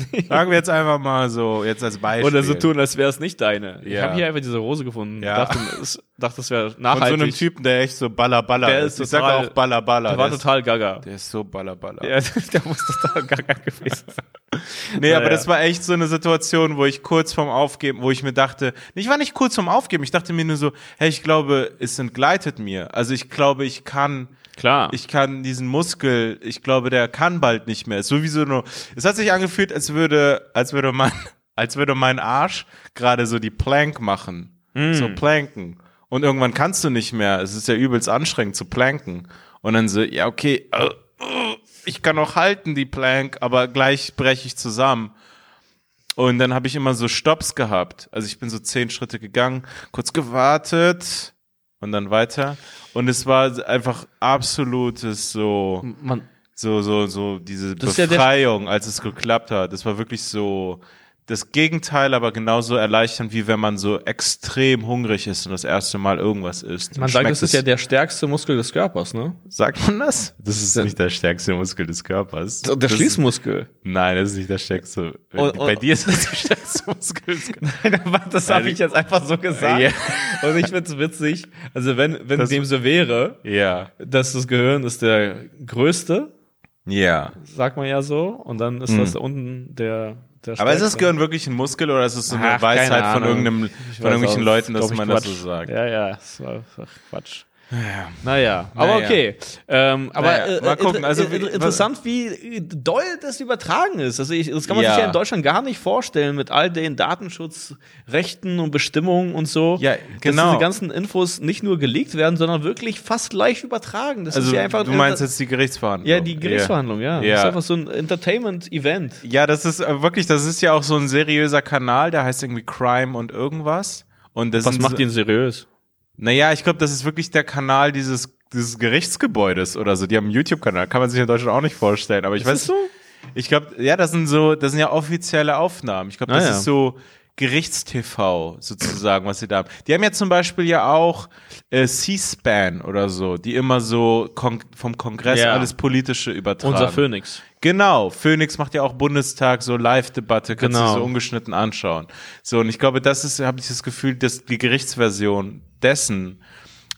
*laughs* Sagen wir jetzt einfach mal so, jetzt als Beispiel. Oder so tun, als wäre es nicht deine. Ich Ja. habe hier einfach diese Hose gefunden. Ja. Dachte, es, dachte, es wäre Von nachhaltig. so einem Typen, der echt so Baller Baller Der ist. ist Ich sag total- auch Baller Baller. Der war der, ist, total gaga. der ist so Baller Baller. Ja, *laughs* der muss total gaga gewesen sein. Nee, aber Naja. das war echt so eine Situation, wo ich kurz vorm Aufgeben, wo ich mir dachte, ich war nicht kurz vorm Aufgeben, ich dachte mir nur so, hey, ich glaube, es entgleitet mir. Also ich glaube, ich kann, Klar. ich kann diesen Muskel, ich glaube, der kann bald nicht mehr. Es sowieso nur, es hat sich angefühlt, als würde, als würde mein, *laughs* als würde mein Arsch gerade so die Plank machen. So planken. Und irgendwann kannst du nicht mehr. Es ist ja übelst anstrengend zu planken. Und dann so, ja, okay, äh, ich kann noch halten die Plank, aber gleich breche ich zusammen. Und dann habe ich immer so Stops gehabt. Also ich bin so zehn Schritte gegangen, kurz gewartet und dann weiter. Und es war einfach absolutes so, Man, so, so, so diese ist ja Befreiung, als es geklappt hat. Das war wirklich so das Gegenteil, aber genauso erleichternd, wie wenn man so extrem hungrig ist und das erste Mal irgendwas isst. man sagt, das ist ja der stärkste Muskel des Körpers, ne? Sagt man das? Das ist nicht der stärkste Muskel des Körpers. Der Das ist- Schließmuskel. Nein, das ist nicht der stärkste. Und- Bei und- dir ist das der stärkste Muskel des Körpers. *laughs* Nein, aber das habe ich jetzt einfach so gesagt. Ja. Und ich find's witzig. Also wenn, wenn Das- dem so wäre, Ja. dass das Gehirn ist der größte, Ja. sagt man ja so, und dann ist das da unten der Aber ist das stärkste. Gehirn wirklich ein Muskel oder ist es so eine Ach, Weisheit von irgendeinem, von irgendwelchen Leuten, dass man das so sagt? Ja, ja, das war Quatsch. Naja, aber Naja. okay. Ähm, aber Naja, äh, mal gucken. Also, äh, wie- interessant, wie doll das übertragen ist. Also ich, das kann man Ja. sich ja in Deutschland gar nicht vorstellen mit all den Datenschutzrechten und Bestimmungen und so. Ja, Dass genau. diese ganzen Infos nicht nur geleakt werden, sondern wirklich fast live übertragen. Das Also ist ja einfach du meinst jetzt die Gerichtsverhandlung? ja die Gerichtsverhandlung, ja. Ja. Das ist einfach so ein Entertainment-Event. Ja, das ist äh, wirklich, das ist ja auch so ein seriöser Kanal, der heißt irgendwie Crime und irgendwas. Und das Was macht ihn seriös? Naja, ich glaube, das ist wirklich der Kanal dieses, dieses Gerichtsgebäudes oder so. Die haben einen YouTube-Kanal, kann man sich in Deutschland auch nicht vorstellen. Aber ich weiß, das so? ich glaube, ja, das sind so, das sind ja offizielle Aufnahmen. Ich glaube, das Ah, ja. ist so Gerichtstv sozusagen, was sie da haben. Die haben ja zum Beispiel ja auch äh, C-SPAN oder so, die immer so kon vom Kongress Ja. alles Politische übertragen. Unser Phoenix. Genau, Phoenix macht ja auch Bundestag so Live-Debatte, kannst Genau. du so ungeschnitten anschauen. So und ich glaube, das ist, habe ich das Gefühl, dass die Gerichtsversion dessen.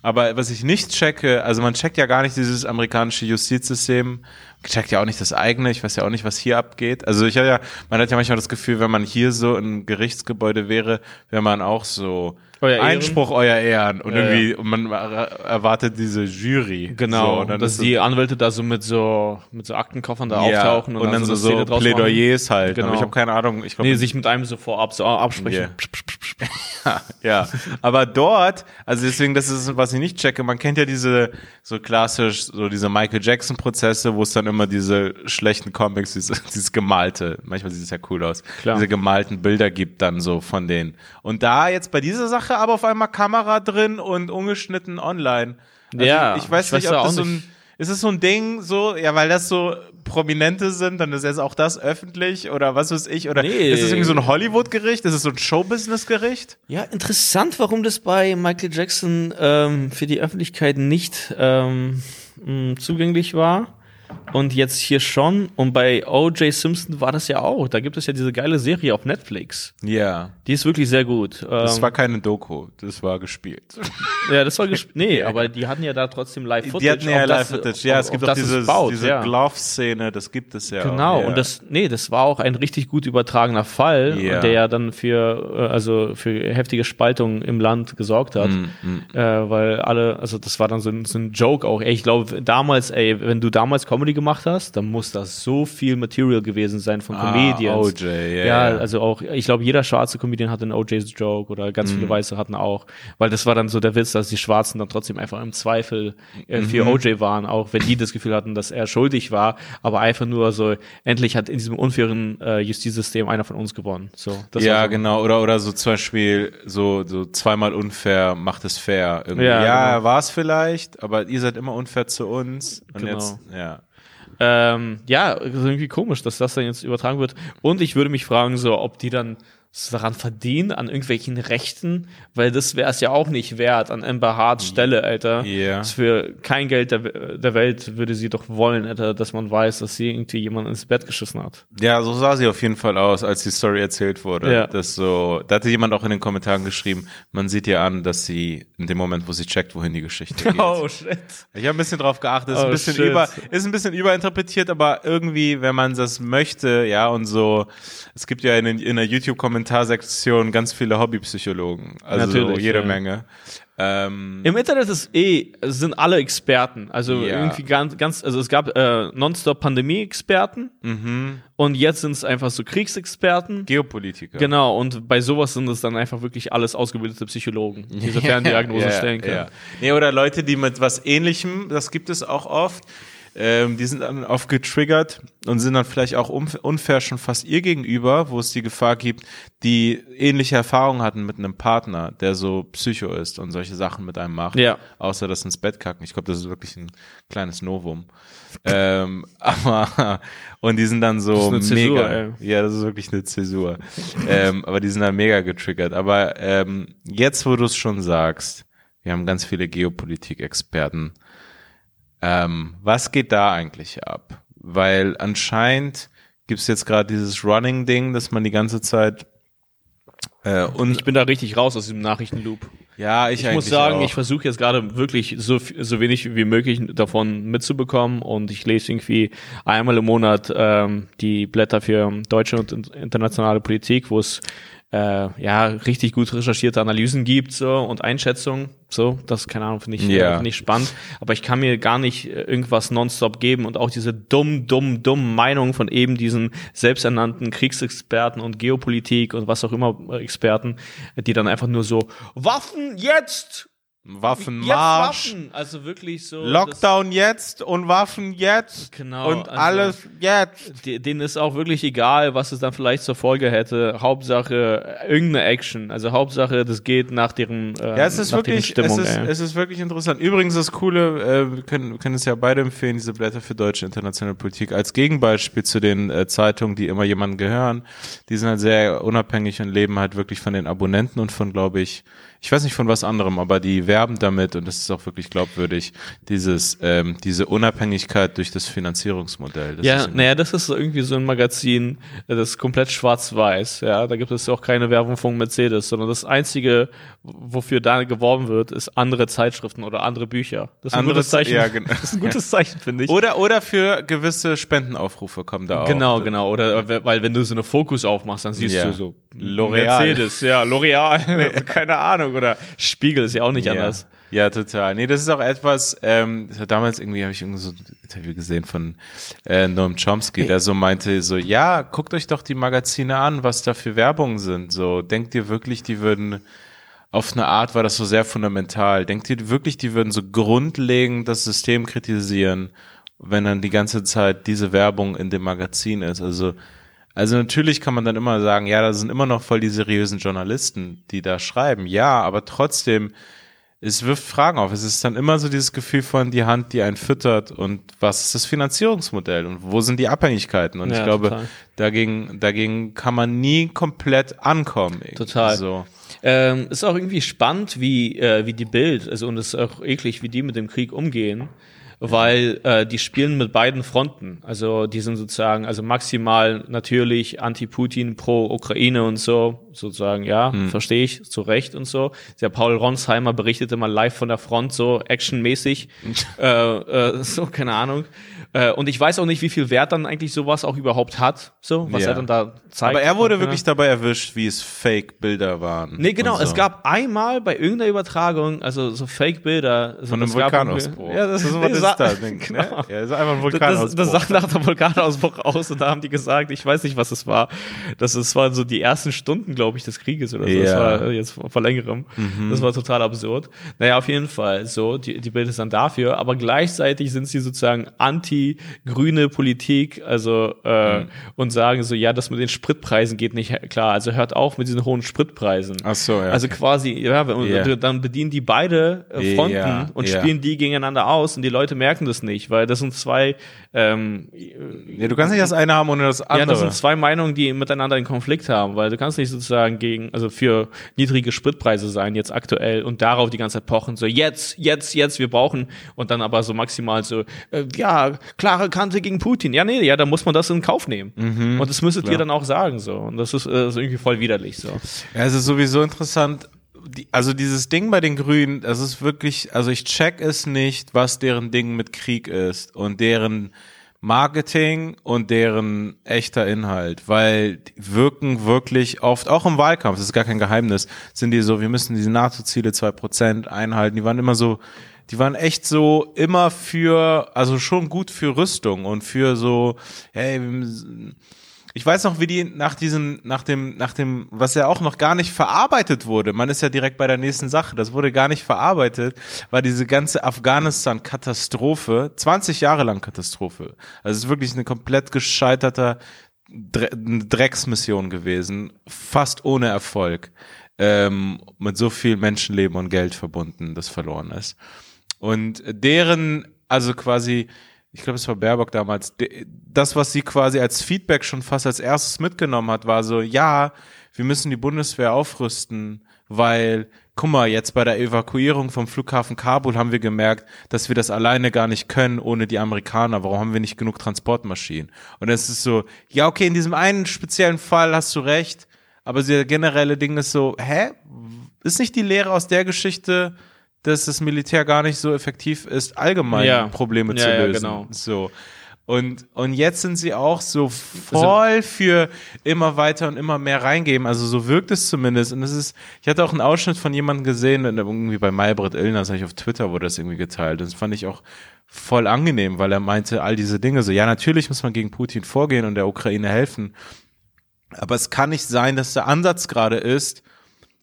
Aber was ich nicht checke, also man checkt ja gar nicht dieses amerikanische Justizsystem, checkt ja auch nicht das eigene. Ich weiß ja auch nicht, was hier abgeht. Also ich habe ja, man hat ja manchmal das Gefühl, wenn man hier so im Gerichtsgebäude wäre, wäre man auch so Euer Ehren. Einspruch euer Ehren und Ja, irgendwie und man er- erwartet diese Jury. Genau, so, und dann dass so- die Anwälte da so mit so mit so Aktenkoffern da ja, auftauchen und, dann so, eine so Szene draus machen. Plädoyers halt. Genau. Aber ich habe keine Ahnung. Ich glaube, Nee, sich mit einem so vorab so absprechen. Yeah. *laughs* ja, aber dort, also deswegen, das ist, was ich nicht checke, man kennt ja diese, so klassisch, so diese Michael Jackson Prozesse, wo es dann immer diese schlechten Comics, dieses, *laughs* dieses gemalte, manchmal sieht es ja cool aus, Klar. diese gemalten Bilder gibt dann so von denen. Und da jetzt bei dieser Sache aber auf einmal Kamera drin und ungeschnitten online. Also Ja, ich weiß ich nicht, weiß ob auch das so nicht. ein, ist es so ein Ding, so, ja, weil das so Prominente sind, dann ist jetzt auch das öffentlich oder was weiß ich, oder Nee. ist es irgendwie so ein Hollywood-Gericht? Ist es so ein Showbusiness-Gericht? Ja, interessant, warum das bei Michael Jackson ähm, für die Öffentlichkeit nicht ähm, zugänglich war. Und jetzt hier schon. Und bei O.J. Simpson war das ja auch. Da gibt es ja diese geile Serie auf Netflix. Ja. Die ist wirklich sehr gut. Das ähm, war keine Doku, das war gespielt. ja, das war gespielt. Nee, *laughs* aber die hatten ja da trotzdem Live-Footage. Die hatten ja Live-Footage. Ja, es gibt auch dieses, baut, diese ja. Glove-Szene, das gibt es ja. Genau, auch. Ja. und das, nee, das war auch ein richtig gut übertragener Fall, Ja. der ja dann für, äh, also für heftige Spaltung im Land gesorgt hat, Mm, Äh, weil alle, also das war dann so ein, so ein Joke auch. Ey, ich glaube, damals, ey, wenn du damals Comedy gemacht hast, dann muss das so viel Material gewesen sein von Ah, Comedians. OJ, ja, ja, ja. also auch, ich glaube, jeder schwarze Comedian hatte einen OJ's Joke oder ganz Mm. viele Weiße hatten auch, weil das war dann so der Witz, dass die Schwarzen dann trotzdem einfach im Zweifel äh, Mhm. für OJ waren, auch wenn die das Gefühl hatten, dass er schuldig war, aber einfach nur so, endlich hat in diesem unfairen äh, Justizsystem einer von uns gewonnen. So, ja, so. genau. Oder, oder so zum Beispiel so, so zweimal unfair macht es fair. Irgendwie. Ja, Ja, genau. war es vielleicht, aber ihr seid immer unfair zu uns. Und Genau. jetzt, ja. Ähm, ja, ist irgendwie komisch, dass das dann jetzt übertragen wird. Und ich würde mich fragen, so, ob die dann daran verdienen, an irgendwelchen Rechten, weil das wäre es ja auch nicht wert, an Amber Harts Stelle, Alter. Das für kein Geld der, der Welt würde sie doch wollen, Alter, dass man weiß, dass sie irgendwie jemand ins Bett geschissen hat. Ja, so sah sie auf jeden Fall aus, als die Story erzählt wurde. Ja. Das so, da hatte jemand auch in den Kommentaren geschrieben, man sieht ihr an, dass sie in dem Moment, wo sie checkt, wohin die Geschichte *laughs* geht. Oh, shit. Ich habe ein bisschen drauf geachtet, ist Oh, ein bisschen shit. über, ist ein bisschen überinterpretiert, aber irgendwie, wenn man das möchte, ja, und so, es gibt ja in, in der YouTube-Kommentarsektion ganz viele Hobbypsychologen, also Natürlich, jede ja. Menge. Ähm, Im Internet ist eh, sind alle Experten. Also Ja. irgendwie ganz, ganz, also es gab äh, nonstop Pandemie-Experten mhm. und jetzt sind es einfach so Kriegsexperten. Geopolitiker. Genau, und bei sowas sind es dann einfach wirklich alles ausgebildete Psychologen, die *laughs* diese Ferndiagnose Ja, stellen können. Ja. Nee, oder Leute, die mit was ähnlichem, das gibt es auch oft, ähm, die sind dann oft getriggert und sind dann vielleicht auch unf- unfair schon fast ihr gegenüber, wo es die Gefahr gibt, die ähnliche Erfahrungen hatten mit einem Partner, der so psycho ist und solche Sachen mit einem macht. Ja. Außer das ins Bett kacken. Ich glaube, das ist wirklich ein kleines Novum. ähm, *laughs* aber, und die sind dann so Das ist eine Zäsur, mega. ey. Ja, das ist wirklich eine Zäsur. ähm, aber die sind dann mega getriggert. Aber ähm, jetzt, wo du es schon sagst, wir haben ganz viele Geopolitik-Experten. Ähm, was geht da eigentlich ab? Weil anscheinend gibt's jetzt gerade dieses Running-Ding, dass man die ganze Zeit äh, und Ich bin da richtig raus aus diesem Nachrichtenloop. ja, ich, Ich muss sagen, auch. ich versuche jetzt gerade wirklich so, so wenig wie möglich davon mitzubekommen und ich lese irgendwie einmal im Monat ähm, die Blätter für deutsche und in- internationale Politik, wo es äh, ja richtig gut recherchierte Analysen gibt so und Einschätzungen. So, das keine Ahnung finde ich Ja. äh, finde ich spannend. Aber ich kann mir gar nicht äh, irgendwas nonstop geben und auch diese dumm, dumm, dumm Meinung von eben diesen selbsternannten Kriegsexperten und Geopolitik und was auch immer äh, Experten, die dann einfach nur so Waffen jetzt, jetzt Waffenmarsch. Waffen, also wirklich so Lockdown jetzt und Waffen jetzt Genau, und also- alles jetzt. Denen ist auch wirklich egal, was es dann vielleicht zur Folge hätte. Hauptsache äh, irgendeine Action. Also Hauptsache, das geht nach deren, äh, Ja, es ist wirklich, Stimmung. es, ist, ey. es ist wirklich interessant. Übrigens das Coole, äh, wir können, wir können es ja beide empfehlen, diese Blätter für deutsche internationale Politik als Gegenbeispiel zu den äh, Zeitungen, die immer jemandem gehören. Die sind halt sehr unabhängig und leben halt wirklich von den Abonnenten und von, glaube ich, ich weiß nicht von was anderem, aber die werben damit und das ist auch wirklich glaubwürdig, dieses, ähm, diese Unabhängigkeit durch das Finanzierungsmodell. Das ja, naja, das ist so irgendwie so ein Magazin, äh, das ist komplett schwarz-weiß. Ja, da gibt es auch keine Werbung von Mercedes, sondern das einzige, wofür da geworben wird, ist andere Zeitschriften oder andere Bücher. Das ist ein Andere gutes Zeichen. Ze- ja, genau. *laughs* Das ist ein gutes Zeichen, finde ich. Oder, oder für gewisse Spendenaufrufe kommen da auch. Genau, genau. Oder weil wenn du so eine Fokus aufmachst, dann siehst Ja. du so L'Oreal. Mercedes, ja, L'Oreal, *laughs* *laughs* keine Ahnung. Oder Spiegel ist ja auch nicht ja. anders. Ja, total. Nee, das ist auch etwas, ähm, damals irgendwie, habe ich irgendwie so ein Interview gesehen von äh, Noam Chomsky, der so meinte, so, ja, guckt euch doch die Magazine an, was da für Werbung sind. So, denkt ihr wirklich, die würden auf eine Art war das so sehr fundamental. Denkt ihr wirklich, die würden so grundlegend das System kritisieren, wenn dann die ganze Zeit diese Werbung in dem Magazin ist? Also, also natürlich kann man dann immer sagen, ja, da sind immer noch voll die seriösen Journalisten, die da schreiben. Ja, aber trotzdem, es wirft Fragen auf. Es ist dann immer so dieses Gefühl von die Hand, die einen füttert und was ist das Finanzierungsmodell und wo sind die Abhängigkeiten? Und Ja, ich glaube, total. dagegen, dagegen kann man nie komplett ankommen. Total. So. Ähm, ist auch irgendwie spannend, wie, äh, wie die Bild, also und es ist auch eklig, wie die mit dem Krieg umgehen, weil äh, die spielen mit beiden Fronten. Also die sind sozusagen, also maximal natürlich anti-Putin, pro-Ukraine und so, sozusagen, ja, verstehe ich, zu Recht und so. Der Paul Ronsheimer berichtete mal live von der Front, so actionmäßig, *laughs* äh, äh, so, keine Ahnung. Äh, und ich weiß auch nicht, wie viel Wert dann eigentlich sowas auch überhaupt hat, so, was Ja. er dann da zeigt. Aber er wurde Ja. wirklich dabei erwischt, wie es Fake-Bilder waren. Nee, genau. so. Es gab einmal bei irgendeiner Übertragung, also so Fake-Bilder. Also von einem Vulkanausbruch. Ja, das, *laughs* ist nee, was ist da, Ding, *laughs* genau. ne? Ja, das ist einfach ein Das, Vulkanausbruch. das sah nach dem Vulkanausbruch aus und da haben die gesagt, ich weiß nicht, was es war. Das, das waren so die ersten Stunden, glaube ich, des Krieges oder so. Das Ja. war äh, jetzt vor, vor längerem. Das war total absurd. Naja, auf jeden Fall. So, die, die Bilder sind dafür, aber gleichzeitig sind sie sozusagen anti-grüne Politik, also äh, und sagen so, ja, das mit den Spritpreisen geht nicht klar. Also hört auf mit diesen hohen Spritpreisen. Ach so, ja. Also quasi, ja, Ja. dann bedienen die beide äh, Fronten Ja, und ja. spielen die gegeneinander aus und die Leute merken das nicht, weil das sind zwei, ähm, ja, du kannst nicht das eine haben ohne das ja, andere. das sind zwei Meinungen, die miteinander in Konflikt haben, weil du kannst nicht sozusagen gegen, also für niedrige Spritpreise sein, jetzt aktuell und darauf die ganze Zeit pochen, so jetzt, jetzt, jetzt, wir brauchen und dann aber so maximal so, äh, ja, klare Kante gegen Putin. Ja, nee, ja, da muss man das in Kauf nehmen. Mhm. und das müsstet ihr dann auch sagen, so. Und das ist, äh, ist irgendwie voll widerlich, so. Ja, es ist sowieso interessant. Die, also dieses Ding bei den Grünen, das ist wirklich, also ich check es nicht, was deren Ding mit Krieg ist und deren Marketing und deren echter Inhalt, weil die wirken wirklich oft, auch im Wahlkampf, das ist gar kein Geheimnis, sind die so, wir müssen diese NATO-Ziele zwei Prozent einhalten, die waren immer so, die waren echt so immer für, also schon gut für Rüstung und für so, hey, ich weiß noch, wie die nach diesem, nach dem, nach dem, was ja auch noch gar nicht verarbeitet wurde. Man ist ja direkt bei der nächsten Sache. Das wurde gar nicht verarbeitet, war diese ganze Afghanistan-Katastrophe, 20 Jahre lang Katastrophe. Also es ist wirklich eine komplett eine Drecksmission gewesen, fast ohne Erfolg, ähm, mit so viel Menschenleben und Geld verbunden, das verloren ist. Und deren, also quasi, ich glaube, es war Baerbock damals, das, was sie quasi als Feedback schon fast als erstes mitgenommen hat, war so, ja, wir müssen die Bundeswehr aufrüsten, weil, guck mal, jetzt bei der Evakuierung vom Flughafen Kabul haben wir gemerkt, dass wir das alleine gar nicht können ohne die Amerikaner. Warum haben wir nicht genug Transportmaschinen? Und es ist so, ja, okay, in diesem einen speziellen Fall hast du recht, aber der generelle Ding ist so, hä? Ist nicht die Lehre aus der Geschichte, dass das Militär gar nicht so effektiv ist, allgemein Ja. Probleme Ja, zu ja, lösen? genau. So. Und, und jetzt sind sie auch so voll für immer weiter und immer mehr reingeben. Also so wirkt es zumindest. Und es ist, ich hatte auch einen Ausschnitt von jemandem gesehen, irgendwie bei Maybrit Illner, das habe ich auf Twitter, wurde das irgendwie geteilt. Und das fand ich auch voll angenehm, weil er meinte all diese Dinge so, ja, natürlich muss man gegen Putin vorgehen und der Ukraine helfen. Aber es kann nicht sein, dass der Ansatz gerade ist,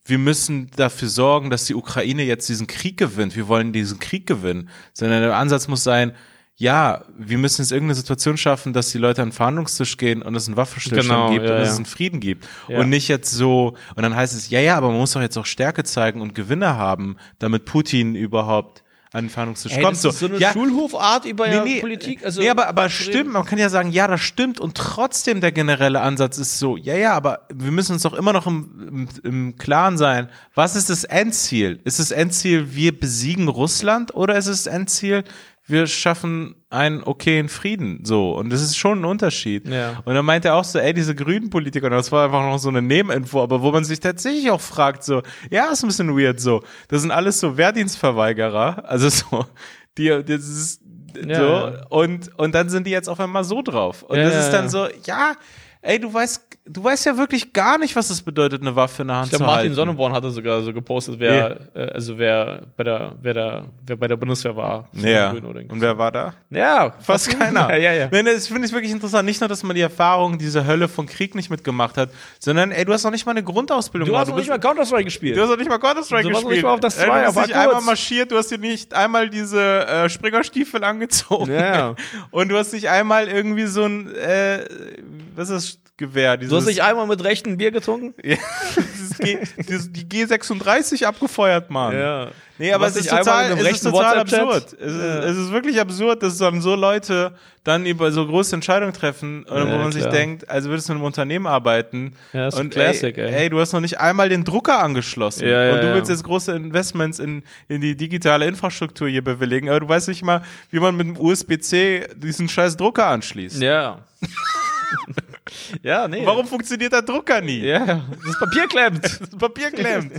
wir müssen dafür sorgen, dass die Ukraine jetzt diesen Krieg gewinnt. Wir wollen diesen Krieg gewinnen. Sondern der Ansatz muss sein, ja, wir müssen jetzt irgendeine Situation schaffen, dass die Leute an den Verhandlungstisch gehen und es einen Waffenstillstand Genau, gibt ja, und es ja. einen Frieden gibt. Ja. Und nicht jetzt so, und dann heißt es, ja, ja, aber man muss doch jetzt auch Stärke zeigen und Gewinne haben, damit Putin überhaupt an den Verhandlungstisch Ey, kommt. das ist so eine ja, Schulhofart über Nee, nee, Politik. Also nee, aber, aber stimmt, man kann ja sagen, ja, das stimmt und trotzdem der generelle Ansatz ist so, ja, ja, aber wir müssen uns doch immer noch im, im, im Klaren sein, was ist das Endziel? Ist das Endziel, wir besiegen Russland oder ist es das Endziel, wir schaffen einen okayen Frieden, so. Und das ist schon ein Unterschied. Ja. Und dann meint er auch so, ey, diese grünen Politiker, und das war einfach noch so eine Nebeninfo, aber wo man sich tatsächlich auch fragt, so, ja, ist ein bisschen weird, so. Das sind alles so Wehrdienstverweigerer, also so, die, das ist, Ja, so, ja. und, und dann sind die jetzt auf einmal so drauf. Und das ist dann so, ja, ey, du weißt, du weißt ja wirklich gar nicht, was es bedeutet, eine Waffe in der Hand Ich glaube, zu Martin halten. Sonneborn hatte sogar so gepostet, wer, äh, also wer bei der, wer da, wer bei der Bundeswehr war. Ja. Und wer war da? ja, Fast keiner. *laughs* Ja, ja, ja. Nee, nee, Das finde ich wirklich interessant. Nicht nur, dass man die Erfahrung, diese Hölle von Krieg nicht mitgemacht hat, sondern, ey, du hast noch nicht mal eine Grundausbildung Du gemacht. hast noch nicht mal Counter-Strike gespielt. Du hast noch nicht mal Counter-Strike Du warst noch gespielt. nicht mal auf das Ey, zwei, du hast aber nicht kurz. einmal marschiert, du hast dir nicht einmal diese äh, Springerstiefel angezogen. Ja. *laughs* Und du hast nicht einmal irgendwie so ein, äh, was ist das Gewehr? Dieses, Du hast nicht einmal mit rechten Bier getrunken? *laughs* ja, G, dieses, die G36 abgefeuert, Mann. Nee, Du aber es ist total, es ist total absurd. Es, ist, es ist wirklich absurd, dass dann so Leute dann über so große Entscheidungen treffen, äh, wo Ja, man sich klar. denkt, also würdest du in einem Unternehmen arbeiten Ja, das ist und Classic, ey, ey. ey, du hast noch nicht einmal den Drucker angeschlossen Ja, ja, und du ja. willst jetzt große Investments in, in die digitale Infrastruktur hier bewilligen, aber du weißt nicht mal, wie man mit dem USB-C diesen scheiß Drucker anschließt. Ja. *laughs* ja, nee. Warum funktioniert der Drucker nie? Ja, das Papier klemmt. *laughs* Das Papier klemmt.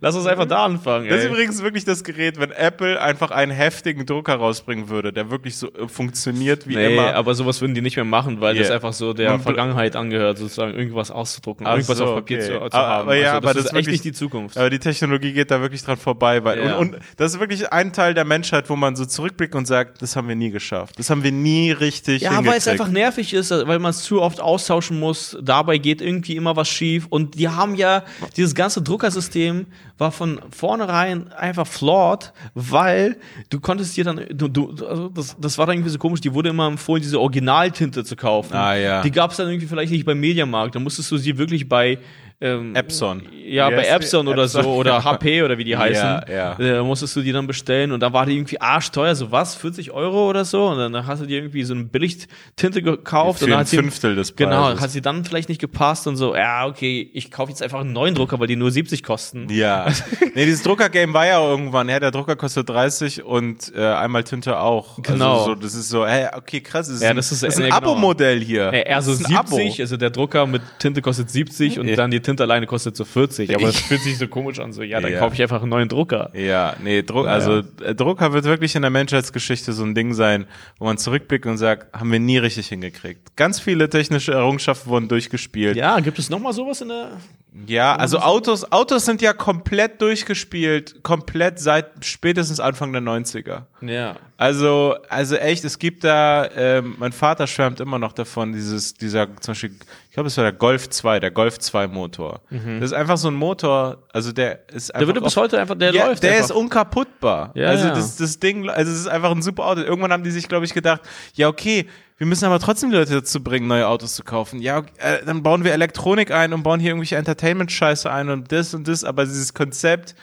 Lass uns einfach da anfangen. Das ist ey. übrigens wirklich das Gerät, wenn Apple einfach einen heftigen Drucker rausbringen würde, der wirklich so äh, funktioniert wie Nee, immer. aber sowas würden die nicht mehr machen, weil das Yeah. einfach so der Man Vergangenheit angehört, sozusagen irgendwas auszudrucken, Ach irgendwas so, auf Papier okay. zu, zu Aber- haben. aber ja, also, aber das, das ist echt wirklich- nicht die Zukunft. Aber die Technologie geht da wirklich dran vorbei. Weil, Ja. und, und das ist wirklich ein Teil der Menschheit, wo man so zurückblickt und sagt, das haben wir nie geschafft. Das haben wir nie richtig Ja, weil es einfach nervig ist, weil man es zu oft austauschen muss. Dabei geht irgendwie immer was schief. Und die haben ja, dieses ganze Druckersystem war von vornherein einfach flawed, weil du konntest dir dann, du, du, also das, das war dann irgendwie so komisch, die wurde immer empfohlen, diese Originaltinte zu kaufen. Ah, ja. Die gab es dann irgendwie vielleicht nicht beim Mediamarkt. Da musstest du sie wirklich bei ähm, Epson. Ja, Wie bei? Epson oder Epson, so oder ja. HP oder wie die *laughs* heißen. Ja, ja. Äh, musstest du die dann bestellen und dann war die irgendwie arschteuer, so was, 40 Euro oder so. Und dann hast du dir irgendwie so eine Billigtinte gekauft Für und dann ein hat sie, Fünftel des Genau, Preises. hat sie dann vielleicht nicht gepasst und so, ja, okay, ich kaufe jetzt einfach einen neuen Drucker, weil die nur 70 kosten. Ja. *laughs* nee, dieses Drucker-Game war ja irgendwann, ja, der Drucker kostet 30 und äh, einmal Tinte auch. Genau. Also so, das ist so, hey, okay, krass, das ist Ja, ein, das ist- das ist ein ja, genau. Abo-Modell hier. Eher so das ist ein Abo. 70, also der Drucker mit Tinte kostet 70 und Ja. dann die Tinte alleine kostet so 40. Aber das Ich- *laughs* fühlt sich so komisch an, so, ja, dann Ja. kaufe ich einfach einen neuen Drucker. Ja, nee, Druck, Ja, also äh, Drucker wird wirklich in der Menschheitsgeschichte so ein Ding sein, wo man zurückblickt und sagt, haben wir nie richtig hingekriegt. Ganz viele technische Errungenschaften wurden durchgespielt. Ja, Ja, gibt es noch mal sowas in der also Autos, Autos sind ja komplett durchgespielt, komplett seit spätestens Anfang der 90er. Ja. Also, also echt, es gibt da, ähm, mein Vater schwärmt immer noch davon, dieses, dieser, zum Beispiel, glaube, es war der Golf 2, der Golf 2 Motor. Das ist einfach so ein Motor, also der ist einfach. Der würde bis heute einfach, der ja, läuft der einfach. ist unkaputtbar. Ja, also ja. das, das Ding, also es ist einfach ein super Auto. Irgendwann haben die sich, glaube ich, gedacht, ja okay, wir müssen aber trotzdem die Leute dazu bringen, neue Autos zu kaufen. Ja, äh, dann bauen wir Elektronik ein und bauen hier irgendwelche Entertainment-Scheiße ein und das und das, aber dieses Konzept,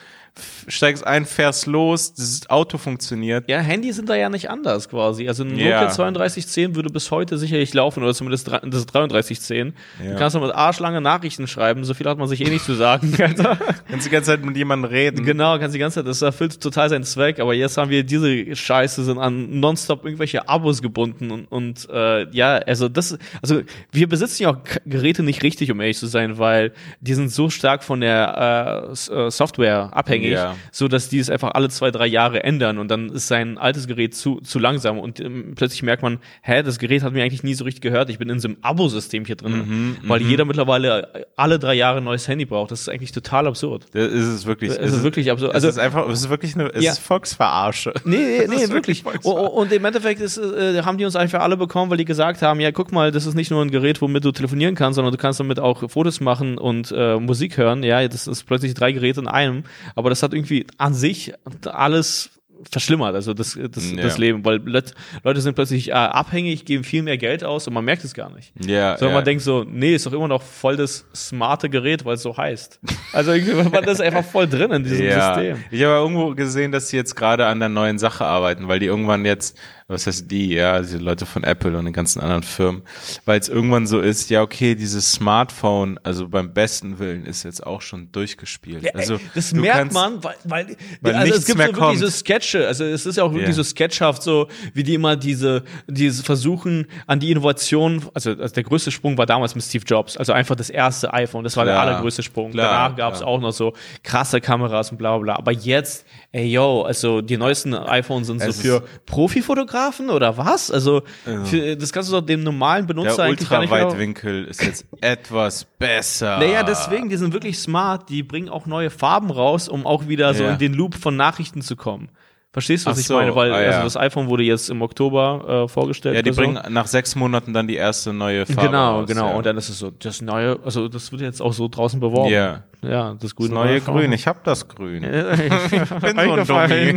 steigst ein, fährst los, das Auto funktioniert. Ja, Handys sind da ja nicht anders quasi. Also ein Ja. Nokia 3210 würde bis heute sicherlich laufen oder zumindest das 3310. Ja. Du kannst noch mit arschlange Nachrichten schreiben, so viel hat man sich eh nicht zu sagen. *laughs* Alter. Kannst die ganze Zeit mit jemandem reden. genau, kannst die ganze Zeit, das erfüllt total seinen Zweck, aber jetzt haben wir diese Scheiße, sind an nonstop irgendwelche Abos gebunden und, und äh, ja, also das, also wir besitzen ja auch Geräte nicht richtig, um ehrlich zu sein, weil die sind so stark von der äh, äh, Software abhängig, abhängig, Ja. so dass die es einfach alle zwei, drei Jahre ändern und dann ist sein altes Gerät zu, zu langsam und ähm, plötzlich merkt man, hä, das Gerät hat mir eigentlich nie so richtig gehört. Ich bin in so einem Abo-System hier drin, Mhm, weil jeder mittlerweile alle drei Jahre ein neues Handy braucht. Das ist eigentlich total absurd. Das ist es wirklich. Es ist wirklich absurd. Also, es ist einfach, es ist wirklich eine, es Ja. ist Volksverarsche. Nee, nee, *laughs* nee ist wirklich. wirklich Und, und im Endeffekt ist, äh, haben die uns einfach alle bekommen, weil die gesagt haben, ja, guck mal, das ist nicht nur ein Gerät, womit du telefonieren kannst, sondern du kannst damit auch Fotos machen und äh, Musik hören. Ja, das ist plötzlich drei Geräte in einem. Aber das hat irgendwie an sich alles verschlimmert, also das, das, Ja. das Leben, weil Leut- Leute sind plötzlich äh, abhängig, geben viel mehr Geld aus und man merkt es gar nicht. Ja, Sondern ja. man denkt so, nee, ist doch immer noch voll das smarte Gerät, weil es so heißt. Also irgendwie, man ist einfach voll drin in diesem ja. System. Ich habe irgendwo gesehen, dass sie jetzt gerade an der neuen Sache arbeiten, weil die irgendwann jetzt, was heißt die, ja, die Leute von Apple und den ganzen anderen Firmen, weil es irgendwann so ist, ja, okay, dieses Smartphone, also beim besten Willen, ist jetzt auch schon durchgespielt. Ja, also ey, das du merkt kannst- man, weil, weil, weil also es gibt mehr so wirklich kommt. so Sketche, also es ist ja auch wirklich Ja. so sketchhaft, so wie die immer diese, diese versuchen an die Innovation, also, also der größte Sprung war damals mit Steve Jobs, also einfach das erste iPhone, das war der Klar. allergrößte Sprung. Klar, Danach gab es auch noch so krasse Kameras und bla bla bla. Aber jetzt, ey yo, also die neuesten iPhones sind so Es ist- für Profifotografen oder was? Also für, das kannst du doch dem normalen Benutzer der eigentlich gar nicht mehr Ultraweitwinkel ist jetzt *laughs* etwas besser. naja, deswegen, die sind wirklich smart, die bringen auch neue Farben raus, um auch wieder so Ja. in den Loop von Nachrichten zu kommen. Verstehst du, was Ach ich so, meine? Weil ah, ja. also das iPhone wurde jetzt im Oktober äh, vorgestellt. Ja, die so. bringen nach sechs Monaten dann die erste neue Farbe Genau, raus, genau. Ja. Und dann ist es so, das neue, also das wird jetzt auch so draußen beworben. Ja. Ja, das das grüne neue iPhone. Grün, ich hab das Grün. *laughs* ich bin so ein Dummi.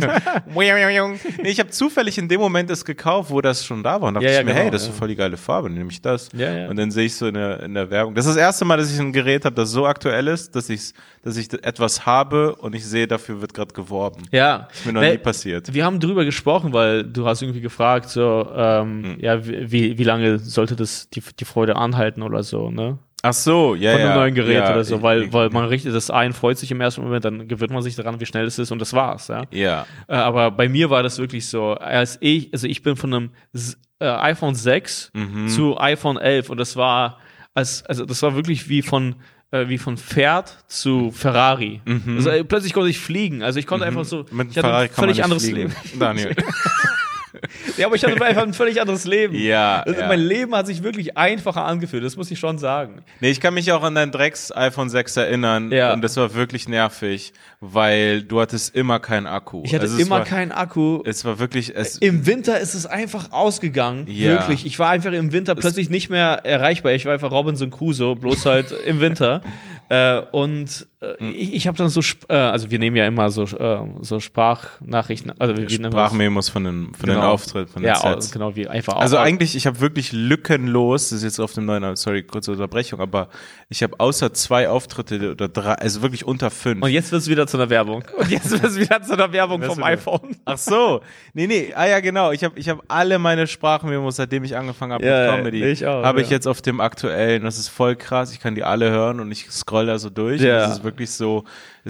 *laughs* nee, ich habe zufällig in dem Moment es gekauft, wo das schon da war. Und dachte Ja, ja, ich mir, genau, hey, das ist ja. voll die geile Farbe, nehme ich das. Ja, ja. Und dann sehe ich so in der, in der Werbung. Das ist das erste Mal, dass ich ein Gerät habe, das so aktuell ist, dass ich, dass ich etwas habe und ich sehe, dafür wird gerade geworben. Ja. Ist mir noch Ne, nie passiert. Wir haben drüber gesprochen, weil du hast irgendwie gefragt, so, ähm, Hm. ja, wie, wie lange sollte das die, die Freude anhalten oder so, ne? Ach so, ja, von ja. einem neuen Gerät ja, oder so, weil, weil man richtet das ein, freut sich im ersten Moment, dann gewöhnt man sich daran, wie schnell es ist und das war's, ja. Ja. Äh, aber bei mir war das wirklich so, als ich, also ich bin von einem äh, iPhone 6 Mhm. zu iPhone 11 und das war, als, also das war wirklich wie von, äh, wie von Pferd zu Ferrari. Also, äh, plötzlich konnte ich fliegen, also ich konnte einfach so, Mhm. Mit Ferrari ein kann man völlig nicht anderes fliegen. Leben. Daniel. *laughs* *laughs* Ja, aber ich hatte einfach ein völlig anderes Leben. Ja, Also ja. Mein Leben hat sich wirklich einfacher angefühlt, das muss ich schon sagen. Nee, ich kann mich auch an dein Drecks iPhone 6 erinnern. Ja. Und das war wirklich nervig, weil du hattest immer keinen Akku. Ich hatte Also immer war, keinen Akku. Es war wirklich, es, Im Winter ist es einfach ausgegangen. Ja. Wirklich. Ich war einfach im Winter plötzlich nicht mehr erreichbar. Ich war einfach Robinson Crusoe, bloß halt im Winter. *laughs* Äh, und Hm. ich, ich habe dann so, äh, also wir nehmen ja immer so, äh, so Sprachnachrichten, also wir Sprachmemos von den, von den Genau. Auftritt, von den ja, Sets. genau, wie einfach Also auch, eigentlich, ich habe wirklich lückenlos, das ist jetzt auf dem neuen, sorry, kurze Unterbrechung, aber ich habe außer zwei Auftritte oder drei, also wirklich unter fünf. Und jetzt wird es wieder zu einer Werbung. Und jetzt wird es wieder zu einer Werbung vom iPhone. Ach so, nee, nee, ah ja genau, ich habe ich hab alle meine Sprachmemos, seitdem ich angefangen habe Ja, mit Comedy, ich auch, habe ich ja. jetzt auf dem aktuellen, das ist voll krass, ich kann die alle hören und ich scroll da so durch Ja. ist wirklich so,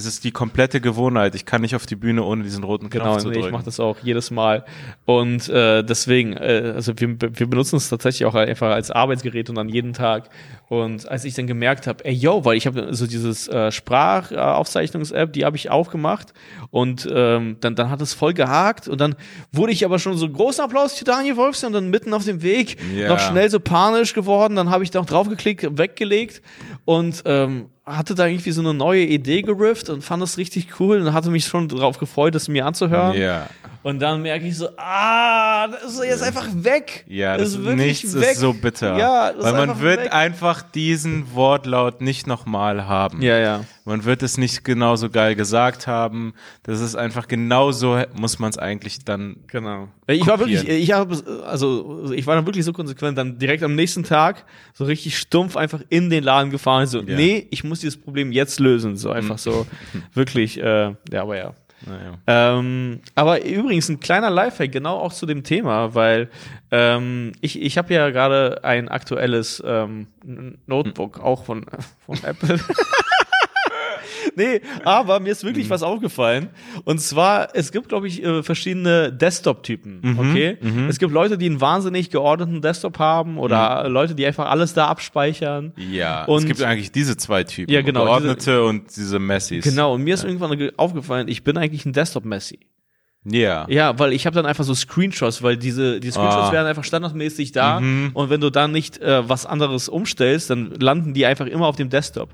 es ist die komplette Gewohnheit, ich kann nicht auf die Bühne ohne diesen roten Knopf Genau, zu nee, drücken. ich mache das auch jedes Mal. Und äh, deswegen, äh, also wir, wir benutzen es tatsächlich auch einfach als Arbeitsgerät und dann jeden Tag. Und als ich dann gemerkt habe, ey yo, weil ich habe so dieses äh, Sprachaufzeichnungs-App, die habe ich aufgemacht und ähm, dann, dann hat es voll gehakt und dann wurde ich aber schon so großen Applaus für Daniel Wolfs und dann mitten auf dem Weg Ja. noch schnell so panisch geworden. Dann habe ich da auch draufgeklickt, weggelegt und ähm, hatte da irgendwie so eine neue Idee gerifft und fand das richtig cool und hatte mich schon darauf gefreut, das mir anzuhören. Ja. Und dann merke ich so, ah, das ist jetzt einfach weg. Ja, das, ist ist wirklich nichts weg. ist so bitter. Ja, das Weil ist man einfach wird weg. einfach diesen Wortlaut nicht nochmal haben. Ja, ja. Man wird es nicht genauso geil gesagt haben. Das ist einfach genauso, muss man es eigentlich dann. Genau. Ich war Kopieren. wirklich, ich habe, also ich war dann wirklich so konsequent, dann direkt am nächsten Tag so richtig stumpf einfach in den Laden gefahren. So, Ja. nee, ich muss dieses Problem jetzt lösen. So einfach so, *laughs* wirklich, äh, ja, aber ja. Naja. Ähm, aber übrigens ein kleiner Lifehack, genau auch zu dem Thema, weil ähm, ich, ich habe ja gerade ein aktuelles ähm, Notebook, auch von, *laughs* von Apple. Nee, aber mir ist wirklich was aufgefallen. Und zwar, es gibt, glaube ich, äh, verschiedene Desktop-Typen. Okay? Es gibt Leute, die einen wahnsinnig geordneten Desktop haben oder Leute, die einfach alles da abspeichern. Ja, Und- es gibt eigentlich diese zwei Typen. Ja, genau, Geordnete und diese Messis. Genau, und mir ist irgendwann ge- aufgefallen, ich bin eigentlich ein Desktop-Messi. Ja. Ja, weil ich habe dann einfach so Screenshots, weil diese die Screenshots Ah. werden einfach standardmäßig da und wenn du dann nicht äh, was anderes umstellst, dann landen die einfach immer auf dem Desktop.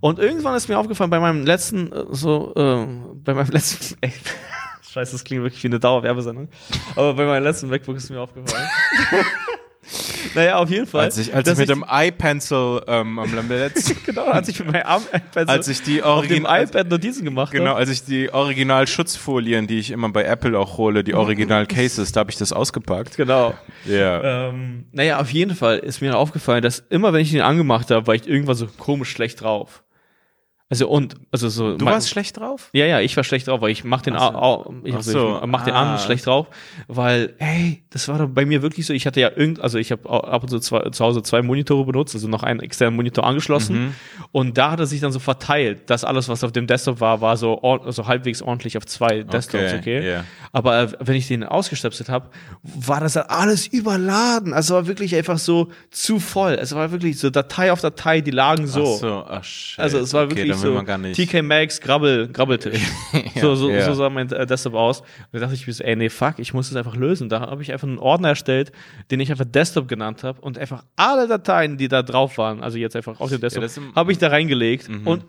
Und irgendwann ist mir aufgefallen bei meinem letzten äh, so äh, bei meinem *laughs* letzten ey, *laughs* Scheiße, das klingt wirklich wie eine Dauerwerbesendung. Aber bei meinem letzten MacBook ist mir aufgefallen. *laughs* *laughs* naja, auf jeden Fall. Als ich, als ich mit dem iPencil ähm, am letzten, *laughs* genau, als ich mit meinem Arm iPad als ich die auf dem Origin iPad Notizen gemacht Genau, habe. als ich die Original-Schutzfolien, die ich immer bei Apple auch hole, die Original-Cases, da habe ich das ausgepackt. Genau. Ja. Ähm, naja, auf jeden Fall ist mir aufgefallen, dass immer, wenn ich ihn angemacht habe, war ich irgendwann so komisch schlecht drauf. Also und, also so. Du warst schlecht drauf? Ja, ja, ich war schlecht drauf, weil ich mach den, Ach so. au, au, ich, Ach so. ich mach den Ah. an schlecht drauf, weil, hey, das war doch bei mir wirklich so, ich hatte ja irgend, also ich habe ab und zu zwei, zu Hause zwei Monitore benutzt, also noch einen externen Monitor angeschlossen Mhm. und da hat er sich dann so verteilt, dass alles, was auf dem Desktop war, war so, so halbwegs ordentlich auf zwei Desktops, okay? ja. Aber äh, wenn ich den ausgestöpselt habe, war das dann alles überladen. Also war wirklich einfach so zu voll. Es war wirklich so Datei auf Datei, die lagen so. Ach so, ach shit. Also es war okay, wirklich dann will so man gar nicht. TK Maxx Grabbel, Grabbeltisch. *laughs* so, so, ja. so sah mein äh, Desktop aus. Und da dachte ich mir so, ey, nee, fuck, ich muss das einfach lösen. Da habe ich einfach einen Ordner erstellt, den ich einfach Desktop genannt habe und einfach alle Dateien, die da drauf waren, also jetzt einfach auf dem Desktop, im- habe ich da reingelegt. Mhm. Und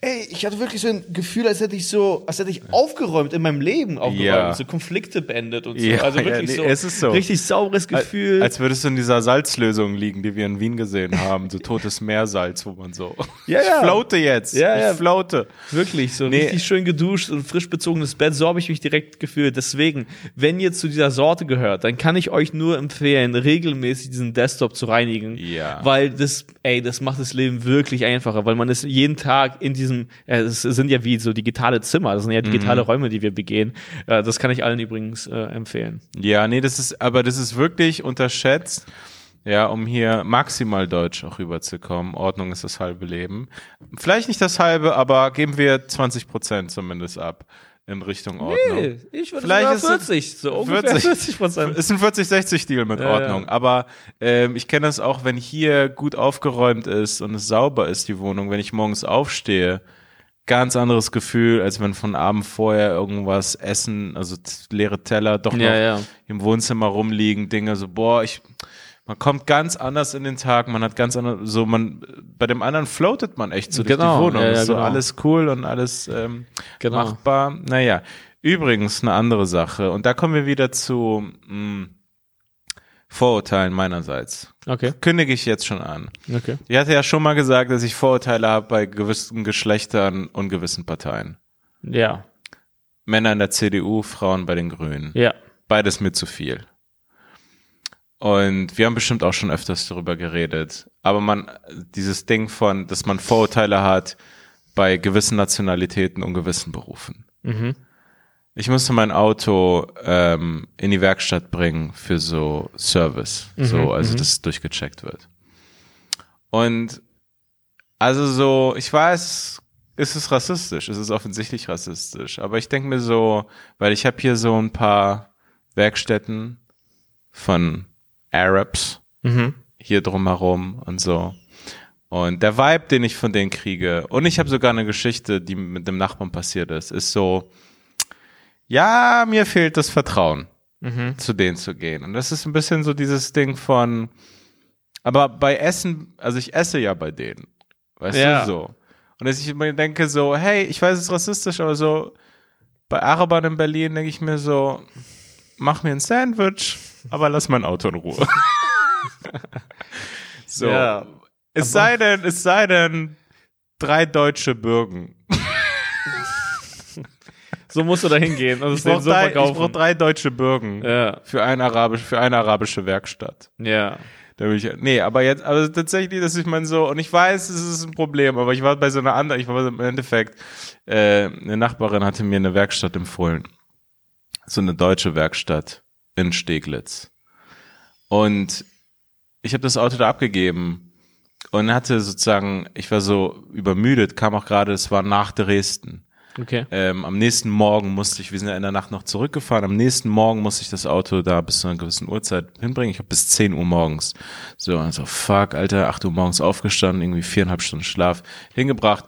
ey, ich hatte wirklich so ein Gefühl, als hätte ich so, als hätte ich aufgeräumt in meinem Leben aufgeräumt, Ja. so Konflikte beendet und so. Ja, also ja, wirklich nee, so, es ist so. richtig sauberes Gefühl. Als würdest du in dieser Salzlösung liegen, die wir in Wien gesehen haben, so totes Meersalz, wo man so. Ja, ja. *laughs* Ich floate jetzt. Ja, ja. Ich floate. Wirklich, so Nee. richtig schön geduscht und frisch bezogenes Bett, so habe ich mich direkt gefühlt. Deswegen, wenn ihr zu dieser Sorte gehört, dann kann ich euch nur empfehlen, regelmäßig diesen Desktop zu reinigen. Ja. Weil das, ey, das macht das Leben wirklich einfacher, weil man ist jeden Tag in diesem, äh, es sind ja wie so digitale Zimmer, das sind ja digitale Räume, die wir begehen. Äh, das kann ich allen übrigens äh, empfehlen. Ja, nee, das ist, aber das ist wirklich unterschätzt. Ja, um hier maximal Deutsch auch rüberzukommen. Ordnung ist das halbe Leben. Vielleicht nicht das halbe, aber geben wir 20 Prozent zumindest ab in Richtung Ordnung. ich würde Vielleicht sogar ist es 40, so ungefähr 40. 40 Prozent. Ist ein 40-60-Deal mit Ja, Ordnung. ja. Aber ähm, ich kenne das auch, wenn hier gut aufgeräumt ist und es sauber ist, die Wohnung, wenn ich morgens aufstehe, ganz anderes Gefühl, als wenn von Abend vorher irgendwas essen, also leere Teller, doch noch ja. im Wohnzimmer rumliegen, Dinge so, boah, ich, man kommt ganz anders in den Tag, man hat ganz anders, so man, bei dem anderen floatet man echt so Genau, durch die Wohnung, ja, ja, ist so genau. alles cool und alles ähm, Genau. machbar. Naja, übrigens eine andere Sache und da kommen wir wieder zu mh, Vorurteilen meinerseits. Okay, Kündige ich jetzt schon an. okay. Ich hatte ja schon mal gesagt, dass ich Vorurteile habe bei gewissen Geschlechtern und gewissen Parteien. Ja, Männer in der CDU, Frauen bei den Grünen. ja. Beides mir zu viel. Und wir haben bestimmt auch schon öfters darüber geredet. Aber man, dieses Ding von, dass man Vorurteile hat bei gewissen Nationalitäten und gewissen Berufen. Mhm. Ich musste mein Auto ähm, in die Werkstatt bringen für so Service, so also dass es durchgecheckt wird. Und also so, ich weiß, ist es rassistisch, es ist offensichtlich rassistisch, aber ich denke mir so, weil ich habe hier so ein paar Werkstätten von Arabs Mhm. hier drumherum und so. Und der Vibe, den ich von denen kriege, und ich habe sogar eine Geschichte, die mit dem Nachbarn passiert ist, ist so, ja, mir fehlt das Vertrauen, Mhm. zu denen zu gehen. Und das ist ein bisschen so dieses Ding von, aber bei Essen, also ich esse ja bei denen, weißt Ja. du, so. Und dass ich mir denke so, hey, ich weiß, es ist rassistisch, aber so, bei Arabern in Berlin denke ich mir so, mach mir ein Sandwich, aber lass mein Auto in Ruhe. *laughs* so. Ja. Es sei denn, es sei denn, drei deutsche Bürgen. So musst du da hingehen es Ich brauche drei, ich brauch drei deutsche Bürgen ja, für, ein arabisch, für eine arabische Werkstatt. ja. Da ich, nee, aber jetzt, aber tatsächlich, dass ich mein so, und ich weiß, es ist ein Problem, aber ich war bei so einer anderen, ich war im Endeffekt, äh, eine Nachbarin hatte mir eine Werkstatt empfohlen. So eine deutsche Werkstatt in Steglitz. Und ich habe das Auto da abgegeben und hatte sozusagen, ich war so übermüdet, kam auch gerade, es war nach Dresden. Okay. Ähm, am nächsten Morgen musste ich, wir sind ja in der Nacht noch zurückgefahren, am nächsten Morgen musste ich das Auto da bis zu einer gewissen Uhrzeit hinbringen. Ich habe bis 10 Uhr morgens. So, also fuck, Alter, 8 Uhr morgens aufgestanden, irgendwie viereinhalb Stunden Schlaf hingebracht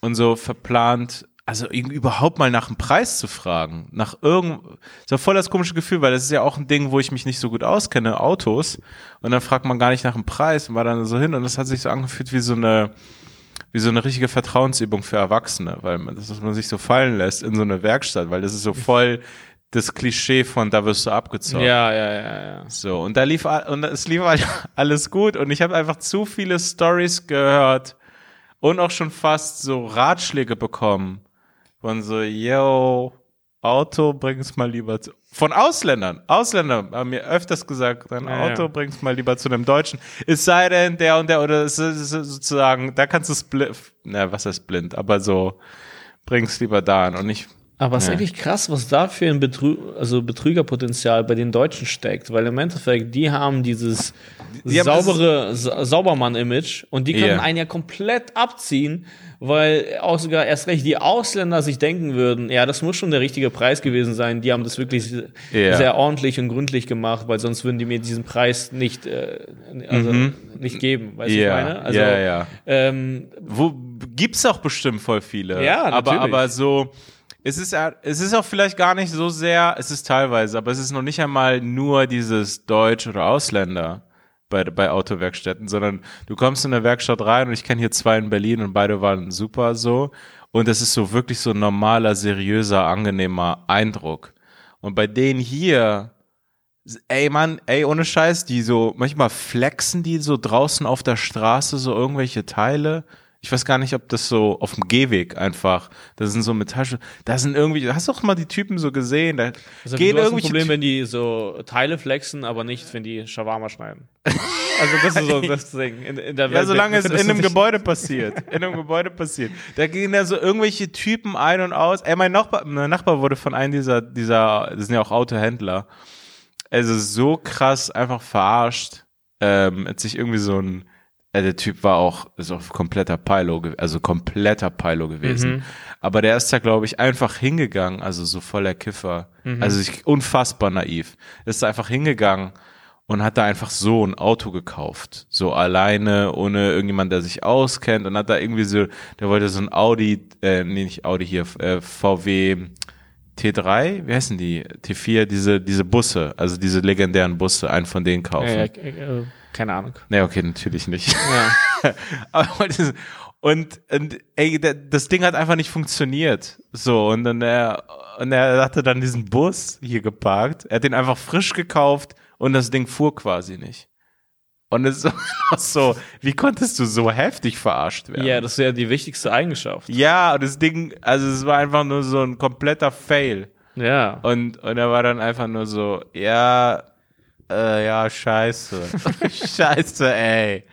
und so verplant, also irgendwie überhaupt mal nach dem Preis zu fragen, nach irgend, so voll das komische Gefühl, weil das ist ja auch ein Ding, wo ich mich nicht so gut auskenne, Autos, und dann fragt man gar nicht nach dem Preis und war dann so hin und das hat sich so angefühlt wie so eine, wie so eine richtige Vertrauensübung für Erwachsene, weil man, das, dass man sich so fallen lässt in so eine Werkstatt, weil das ist so voll das Klischee von da wirst du abgezogen. Ja, ja, ja, ja. So, und da lief und es lief halt *laughs* alles gut und ich habe einfach zu viele Stories gehört und auch schon fast so Ratschläge bekommen von so, yo, Auto bring's mal lieber zu. Von Ausländern. Ausländer haben mir öfters gesagt, dein Ja, Auto ja. bring's mal lieber zu einem Deutschen. Es sei denn, der und der, oder es ist sozusagen, da kannst du es blind, na, was heißt blind, aber so, bring's lieber da an und nicht, Aber es ist Ja. eigentlich krass, was da für ein Betrü also Betrügerpotenzial bei den Deutschen steckt, weil im Endeffekt, die haben dieses Die haben saubere Sa Saubermann-Image und die können Ja. einen ja komplett abziehen, weil auch sogar erst recht die Ausländer sich denken würden, ja, das muss schon der richtige Preis gewesen sein. Die haben das wirklich Ja. sehr ordentlich und gründlich gemacht, weil sonst würden die mir diesen Preis nicht, äh, also nicht geben, weißt du, Mhm. Was ich meine? Also, ja, ja. Ähm, Wo gibt's auch bestimmt voll viele. Ja, aber natürlich. aber so es ist es ist auch vielleicht gar nicht so sehr, es ist teilweise, aber es ist noch nicht einmal nur dieses Deutsch oder Ausländer bei bei Autowerkstätten, sondern du kommst in eine Werkstatt rein und ich kenne hier zwei in Berlin und beide waren super so und es ist so wirklich so ein normaler, seriöser, angenehmer Eindruck. Und bei denen hier Ey, Mann, ey, ohne Scheiß, die so, manchmal flexen die so draußen auf der Straße so irgendwelche Teile. Ich weiß gar nicht, ob das so auf dem Gehweg einfach, das sind so Metallschuhe, da sind irgendwie, hast du auch mal die Typen so gesehen, da Also gehen du hast ein irgendwelche Problem, wenn die so Teile flexen, aber nicht, wenn die Shawarma schneiden. *laughs* Also das ist so das Ding. In, in der Ja, Welt solange es in einem Gebäude passiert. In einem Gebäude passiert. Da gehen da so irgendwelche Typen ein und aus. Ey, mein Nachbar, mein Nachbar wurde von einem dieser, dieser, das sind ja auch Autohändler. Also so krass einfach verarscht. Ähm, hat sich irgendwie so ein, äh, der Typ war auch, ist auch kompletter Pilo, also kompletter Pilo gewesen. Mhm. Aber der ist da, glaube ich, einfach hingegangen, also so voller Kiffer. Mhm. Also ich, unfassbar naiv. Ist da einfach hingegangen und hat da einfach so ein Auto gekauft. So alleine, ohne irgendjemand, der sich auskennt und hat da irgendwie so, der wollte so ein Audi, äh, nee, nicht Audi hier, äh, VW T3, wie heißen die? T4, diese, diese Busse, also diese legendären Busse, einen von denen kaufen. Ja, äh, keine Ahnung. Nee, okay, natürlich nicht. Ja. *laughs* Aber das, und, und ey, das Ding hat einfach nicht funktioniert. So, und dann er, und er hatte dann diesen Bus hier geparkt. Er hat den einfach frisch gekauft und das Ding fuhr quasi nicht. Und es ist *laughs* so, wie konntest du so heftig verarscht werden? ja, das ist ja die wichtigste Eigenschaft. Ja, und das Ding, also es war einfach nur so ein kompletter Fail. Ja. Und, und er war dann einfach nur so, ja, äh, ja, scheiße. *laughs* scheiße, ey.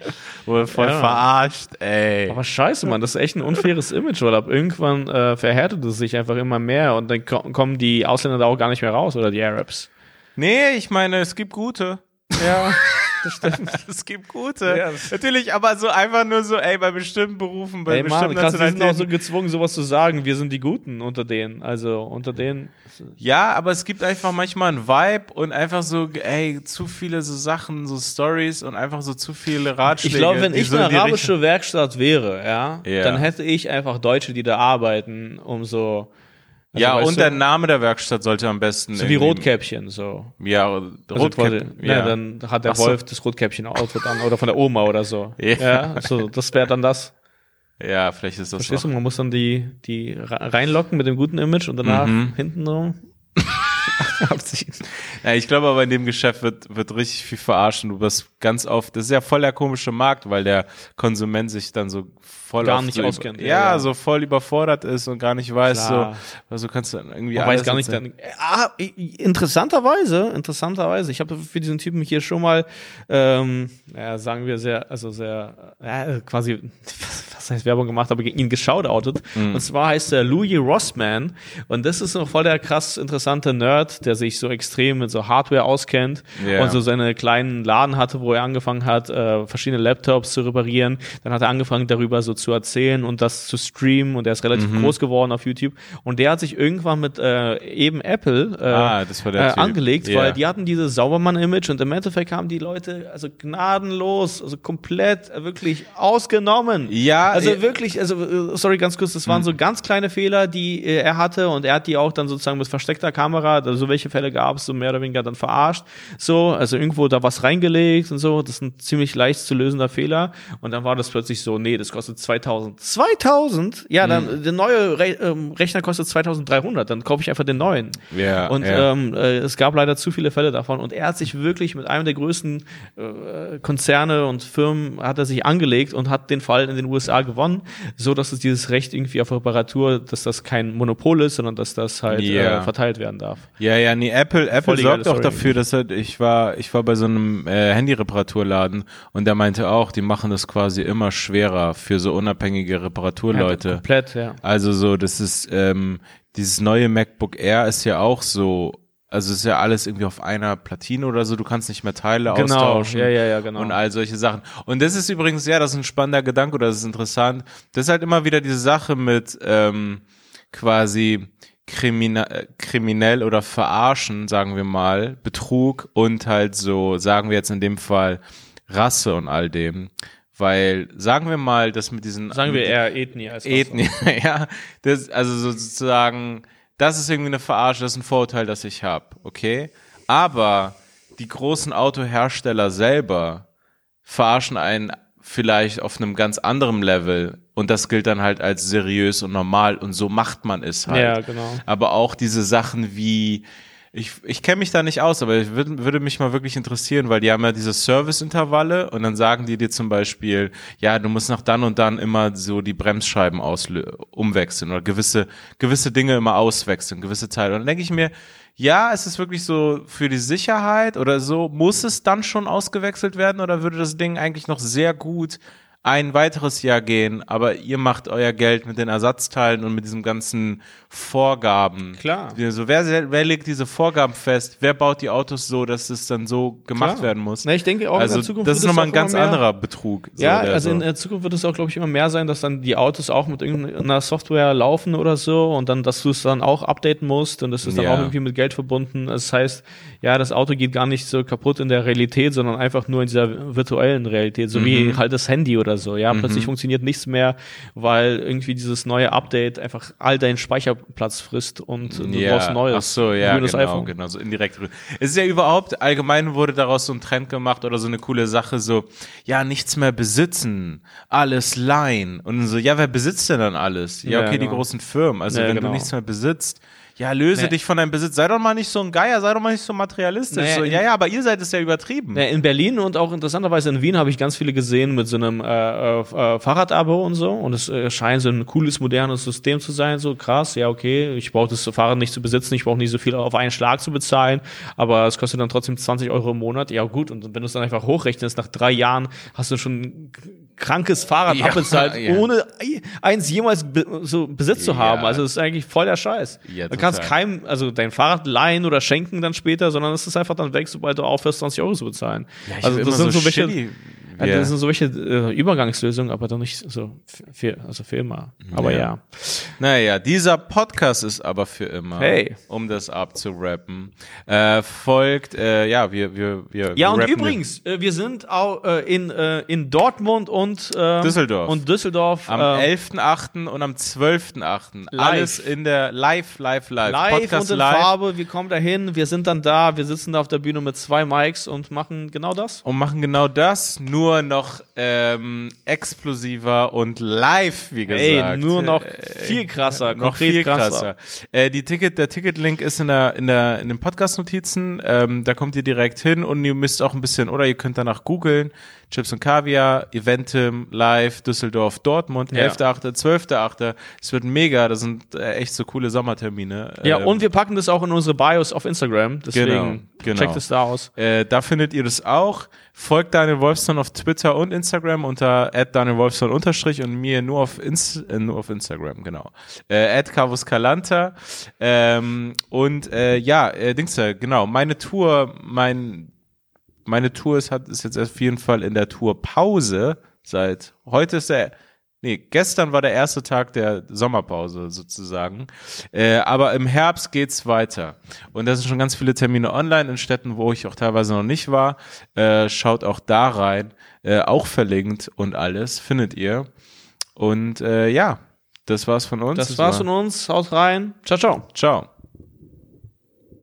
Wurde voll Ja. verarscht, ey. Aber scheiße, Mann, das ist echt ein unfaires Image, weil ab irgendwann äh, verhärtet es sich einfach immer mehr und dann ko kommen die Ausländer da auch gar nicht mehr raus oder die Arabs. Nee, ich meine, es gibt gute. Ja, *laughs* das stimmt. *laughs* Es gibt gute. Ja, Natürlich, aber so einfach nur so, ey, bei bestimmten Berufen, bei Ey, Mann, bestimmten krass, die sind auch so gezwungen, sowas zu sagen. Wir sind die Guten unter denen. Also unter denen. Ja, aber es gibt einfach manchmal einen Vibe und einfach so, ey, zu viele so Sachen, so Stories und einfach so zu viele Ratschläge. Ich glaube, wenn ich so eine arabische Werkstatt wäre, ja, Ja. dann hätte ich einfach Deutsche, die da arbeiten, um so. Also, ja, und du, der Name der Werkstatt sollte am besten. So wie Rotkäppchen, so. Ja, Also Rotkäppchen. quasi, ja. dann hat der Ach so. Wolf das Rotkäppchen-Outfit an oder von der Oma oder so. *laughs* Ja. Ja, so, das wäre dann das. Ja, vielleicht ist das Verstehst auch. du, man muss dann die, die reinlocken mit dem guten Image und danach Mhm. hinten abziehen. *laughs* *laughs* Ja, ich glaube aber in dem Geschäft wird, wird richtig viel verarscht und du wirst ganz oft, das ist ja voll der komische Markt, weil der Konsument sich dann so voll Gar nicht so auskennt, ja, ja, so voll überfordert ist und gar nicht weiß, Klar. so, also kannst du dann irgendwie Man weiß gar nicht, dann, ah, interessanterweise, interessanterweise, ich habe für diesen Typen hier schon mal, ähm, ja, sagen wir sehr, also sehr, ja, quasi, *laughs* was heißt Werbung gemacht, aber ihn geschaudoutet. Mhm. Und zwar heißt er Louis Rossman. Und das ist noch voll der krass interessante Nerd, der sich so extrem mit so Hardware auskennt Ja. und so seine kleinen Laden hatte, wo er angefangen hat, äh, verschiedene Laptops zu reparieren. Dann hat er angefangen, darüber so zu erzählen und das zu streamen. Und er ist relativ Mhm. groß geworden auf YouTube. Und der hat sich irgendwann mit äh, eben Apple äh, Ah, das äh, angelegt, Ja. weil die hatten dieses Saubermann-Image und im Endeffekt haben die Leute also gnadenlos, also komplett äh, wirklich ausgenommen. Ja, also äh, wirklich, also äh, sorry, ganz kurz, das waren so ganz kleine Fehler, die äh, er hatte und er hat die auch dann sozusagen mit versteckter Kamera, also so welche Fälle gab es, so mehr oder weniger dann verarscht, so, also irgendwo da was reingelegt und so, das ist ein ziemlich leicht zu lösender Fehler und dann war das plötzlich so, nee, das kostet 2000. 2000? Ja, dann Hm. der neue Re ähm, Rechner kostet 2300, dann kaufe ich einfach den neuen. Ja, und ja. ähm, äh, es gab leider zu viele Fälle davon und er hat sich wirklich mit einem der größten äh, Konzerne und Firmen hat er sich angelegt und hat den Fall in den USA gewonnen, so dass es dieses Recht irgendwie auf Reparatur, dass das kein Monopol ist, sondern dass das halt Ja. äh, verteilt werden darf. Ja, ja, nee, Apple, Apple sorgt auch dafür, dass er, ich war, ich war bei so einem äh, Handy-Reparaturladen und der meinte auch, die machen das quasi immer schwerer für so unabhängige Reparaturleute. Ja, komplett, ja. Also so, das ist, ähm, dieses neue MacBook Air ist ja auch so, also ist ja alles irgendwie auf einer Platine oder so, du kannst nicht mehr Teile Genau, austauschen. ja, ja, ja, genau. Und all solche Sachen. Und das ist übrigens, ja, das ist ein spannender Gedanke oder das ist interessant. Das ist halt immer wieder diese Sache mit ähm, quasi äh, kriminell oder verarschen, sagen wir mal, Betrug und halt so, sagen wir jetzt in dem Fall, Rasse und all dem. Weil, sagen wir mal, das mit diesen Sagen wir eher Ethnie als Rasse. Ethnie, *laughs* ja. Das, also sozusagen, das ist irgendwie eine Verarsche, das ist ein Vorurteil, das ich habe, okay? Aber die großen Autohersteller selber verarschen einen vielleicht auf einem ganz anderen Level und das gilt dann halt als seriös und normal und so macht man es halt. Ja, genau. Aber auch diese Sachen wie, ich, ich kenne mich da nicht aus, aber ich würd, würde mich mal wirklich interessieren, weil die haben ja diese Serviceintervalle und dann sagen die dir zum Beispiel, ja, du musst nach dann und dann immer so die Bremsscheiben umwechseln oder gewisse, gewisse Dinge immer auswechseln, gewisse Teile. Und dann denke ich mir, ja, ist es wirklich so für die Sicherheit oder so, muss es dann schon ausgewechselt werden oder würde das Ding eigentlich noch sehr gut ein weiteres Jahr gehen, aber ihr macht euer Geld mit den Ersatzteilen und mit diesem ganzen Vorgaben. Klar. Also wer, wer legt diese Vorgaben fest? Wer baut die Autos so, dass es dann so gemacht Klar. werden muss? Na, ich denke auch in also der Zukunft das ist wird es nochmal ein ganz mehr- anderer Betrug. so, Ja, also so. in der Zukunft wird es auch, glaube ich, immer mehr sein, dass dann die Autos auch mit irgendeiner Software laufen oder so und dann, dass du es dann auch updaten musst und das ist dann Ja. auch irgendwie mit Geld verbunden. Das heißt, ja, das Auto geht gar nicht so kaputt in der Realität, sondern einfach nur in dieser virtuellen Realität, so Mhm. wie halt das Handy oder so. Ja, plötzlich funktioniert nichts mehr, weil irgendwie dieses neue Update einfach all deinen Speicherplatz frisst und du brauchst ein neues. Ach so, ja, genau, iPhone. genau, so indirekt. Es ist ja überhaupt, allgemein wurde daraus so ein Trend gemacht oder so eine coole Sache, so, ja, nichts mehr besitzen, alles leihen. Und so, ja, wer besitzt denn dann alles? Ja, Ja, okay, die genau. großen Firmen. Also, Ja, wenn genau. du nichts mehr besitzt, ja, löse Nee. dich von deinem Besitz. Sei doch mal nicht so ein Geier, sei doch mal nicht so materialistisch. Nee, so, ja, ja, aber ihr seid es ja übertrieben. Ja, in Berlin und auch interessanterweise in Wien habe ich ganz viele gesehen mit so einem äh, äh, äh, Fahrradabo und so. Und es äh, scheint so ein cooles, modernes System zu sein. So krass, ja, okay, ich brauche das Fahrrad nicht zu besitzen, ich brauche nicht so viel auf einen Schlag zu bezahlen, aber es kostet dann trotzdem 20 Euro im Monat. Ja, gut, und wenn du es dann einfach hochrechnest, nach drei Jahren hast du schon ein krankes Fahrrad Ja, abbezahlt, *laughs* ja. ohne eins jemals be so Besitz zu haben. Ja. Also das ist eigentlich voll der Scheiß. Ja, kannst keinem, also dein Fahrrad leihen oder schenken dann später, sondern es ist einfach dann weg, sobald du aufhörst, 20 Euro zu bezahlen. ich also das sind so welche, Ja. das sind so welche äh, Übergangslösungen, aber doch nicht so für, also für immer. Aber Ja. ja. Naja, dieser Podcast ist aber für immer, Hey. um das abzurappen. Äh, folgt, äh, ja, wir, wir, wir Ja, und übrigens, äh, wir sind auch äh, in, äh, in Dortmund und äh, Düsseldorf. Und Düsseldorf. Am äh, 11.8. und am 12.8. Live. Alles in der Live, Live, Live. live Podcast und in live. Farbe. Wir kommen dahin, wir sind dann da, wir sitzen da auf der Bühne mit zwei Mics und machen genau das. Und machen genau das, nur noch ähm, explosiver und live, wie gesagt. Ey, nur noch Äh, viel krasser, noch konkret viel krasser. krasser. Äh, die Ticket, der Ticketlink ist in der in der in den Podcast-Notizen. Ähm, da kommt ihr direkt hin und ihr müsst auch ein bisschen oder ihr könnt danach googeln. Chips und Kaviar, Eventim, Live, Düsseldorf, Dortmund, Ja. 11.8., 12.8. Es wird mega. Das sind äh, echt so coole Sommertermine. Ja, Ähm, und wir packen das auch in unsere Bios auf Instagram. Deswegen Genau, genau. checkt es da aus. Äh, da findet ihr das auch. Folgt Daniel Wolfson auf Twitter und Instagram. Unter @danielwolfson unterstrich und mir nur auf Inst äh, nur auf Instagram, genau. Äh, @carvuscalanta ähm, und äh, ja, äh, Dings, äh, genau, meine Tour, mein meine Tour ist, hat, ist jetzt auf jeden Fall in der Tourpause seit heute ist der Nee, gestern war der erste Tag der Sommerpause sozusagen. Äh, aber im Herbst geht's weiter. Und da sind schon ganz viele Termine online in Städten, wo ich auch teilweise noch nicht war. Äh, schaut auch da rein. Äh, auch verlinkt und alles findet ihr. Und äh, ja, das war's von uns. Das, das war's war. von uns. Haut rein. Ciao, ciao. Ciao.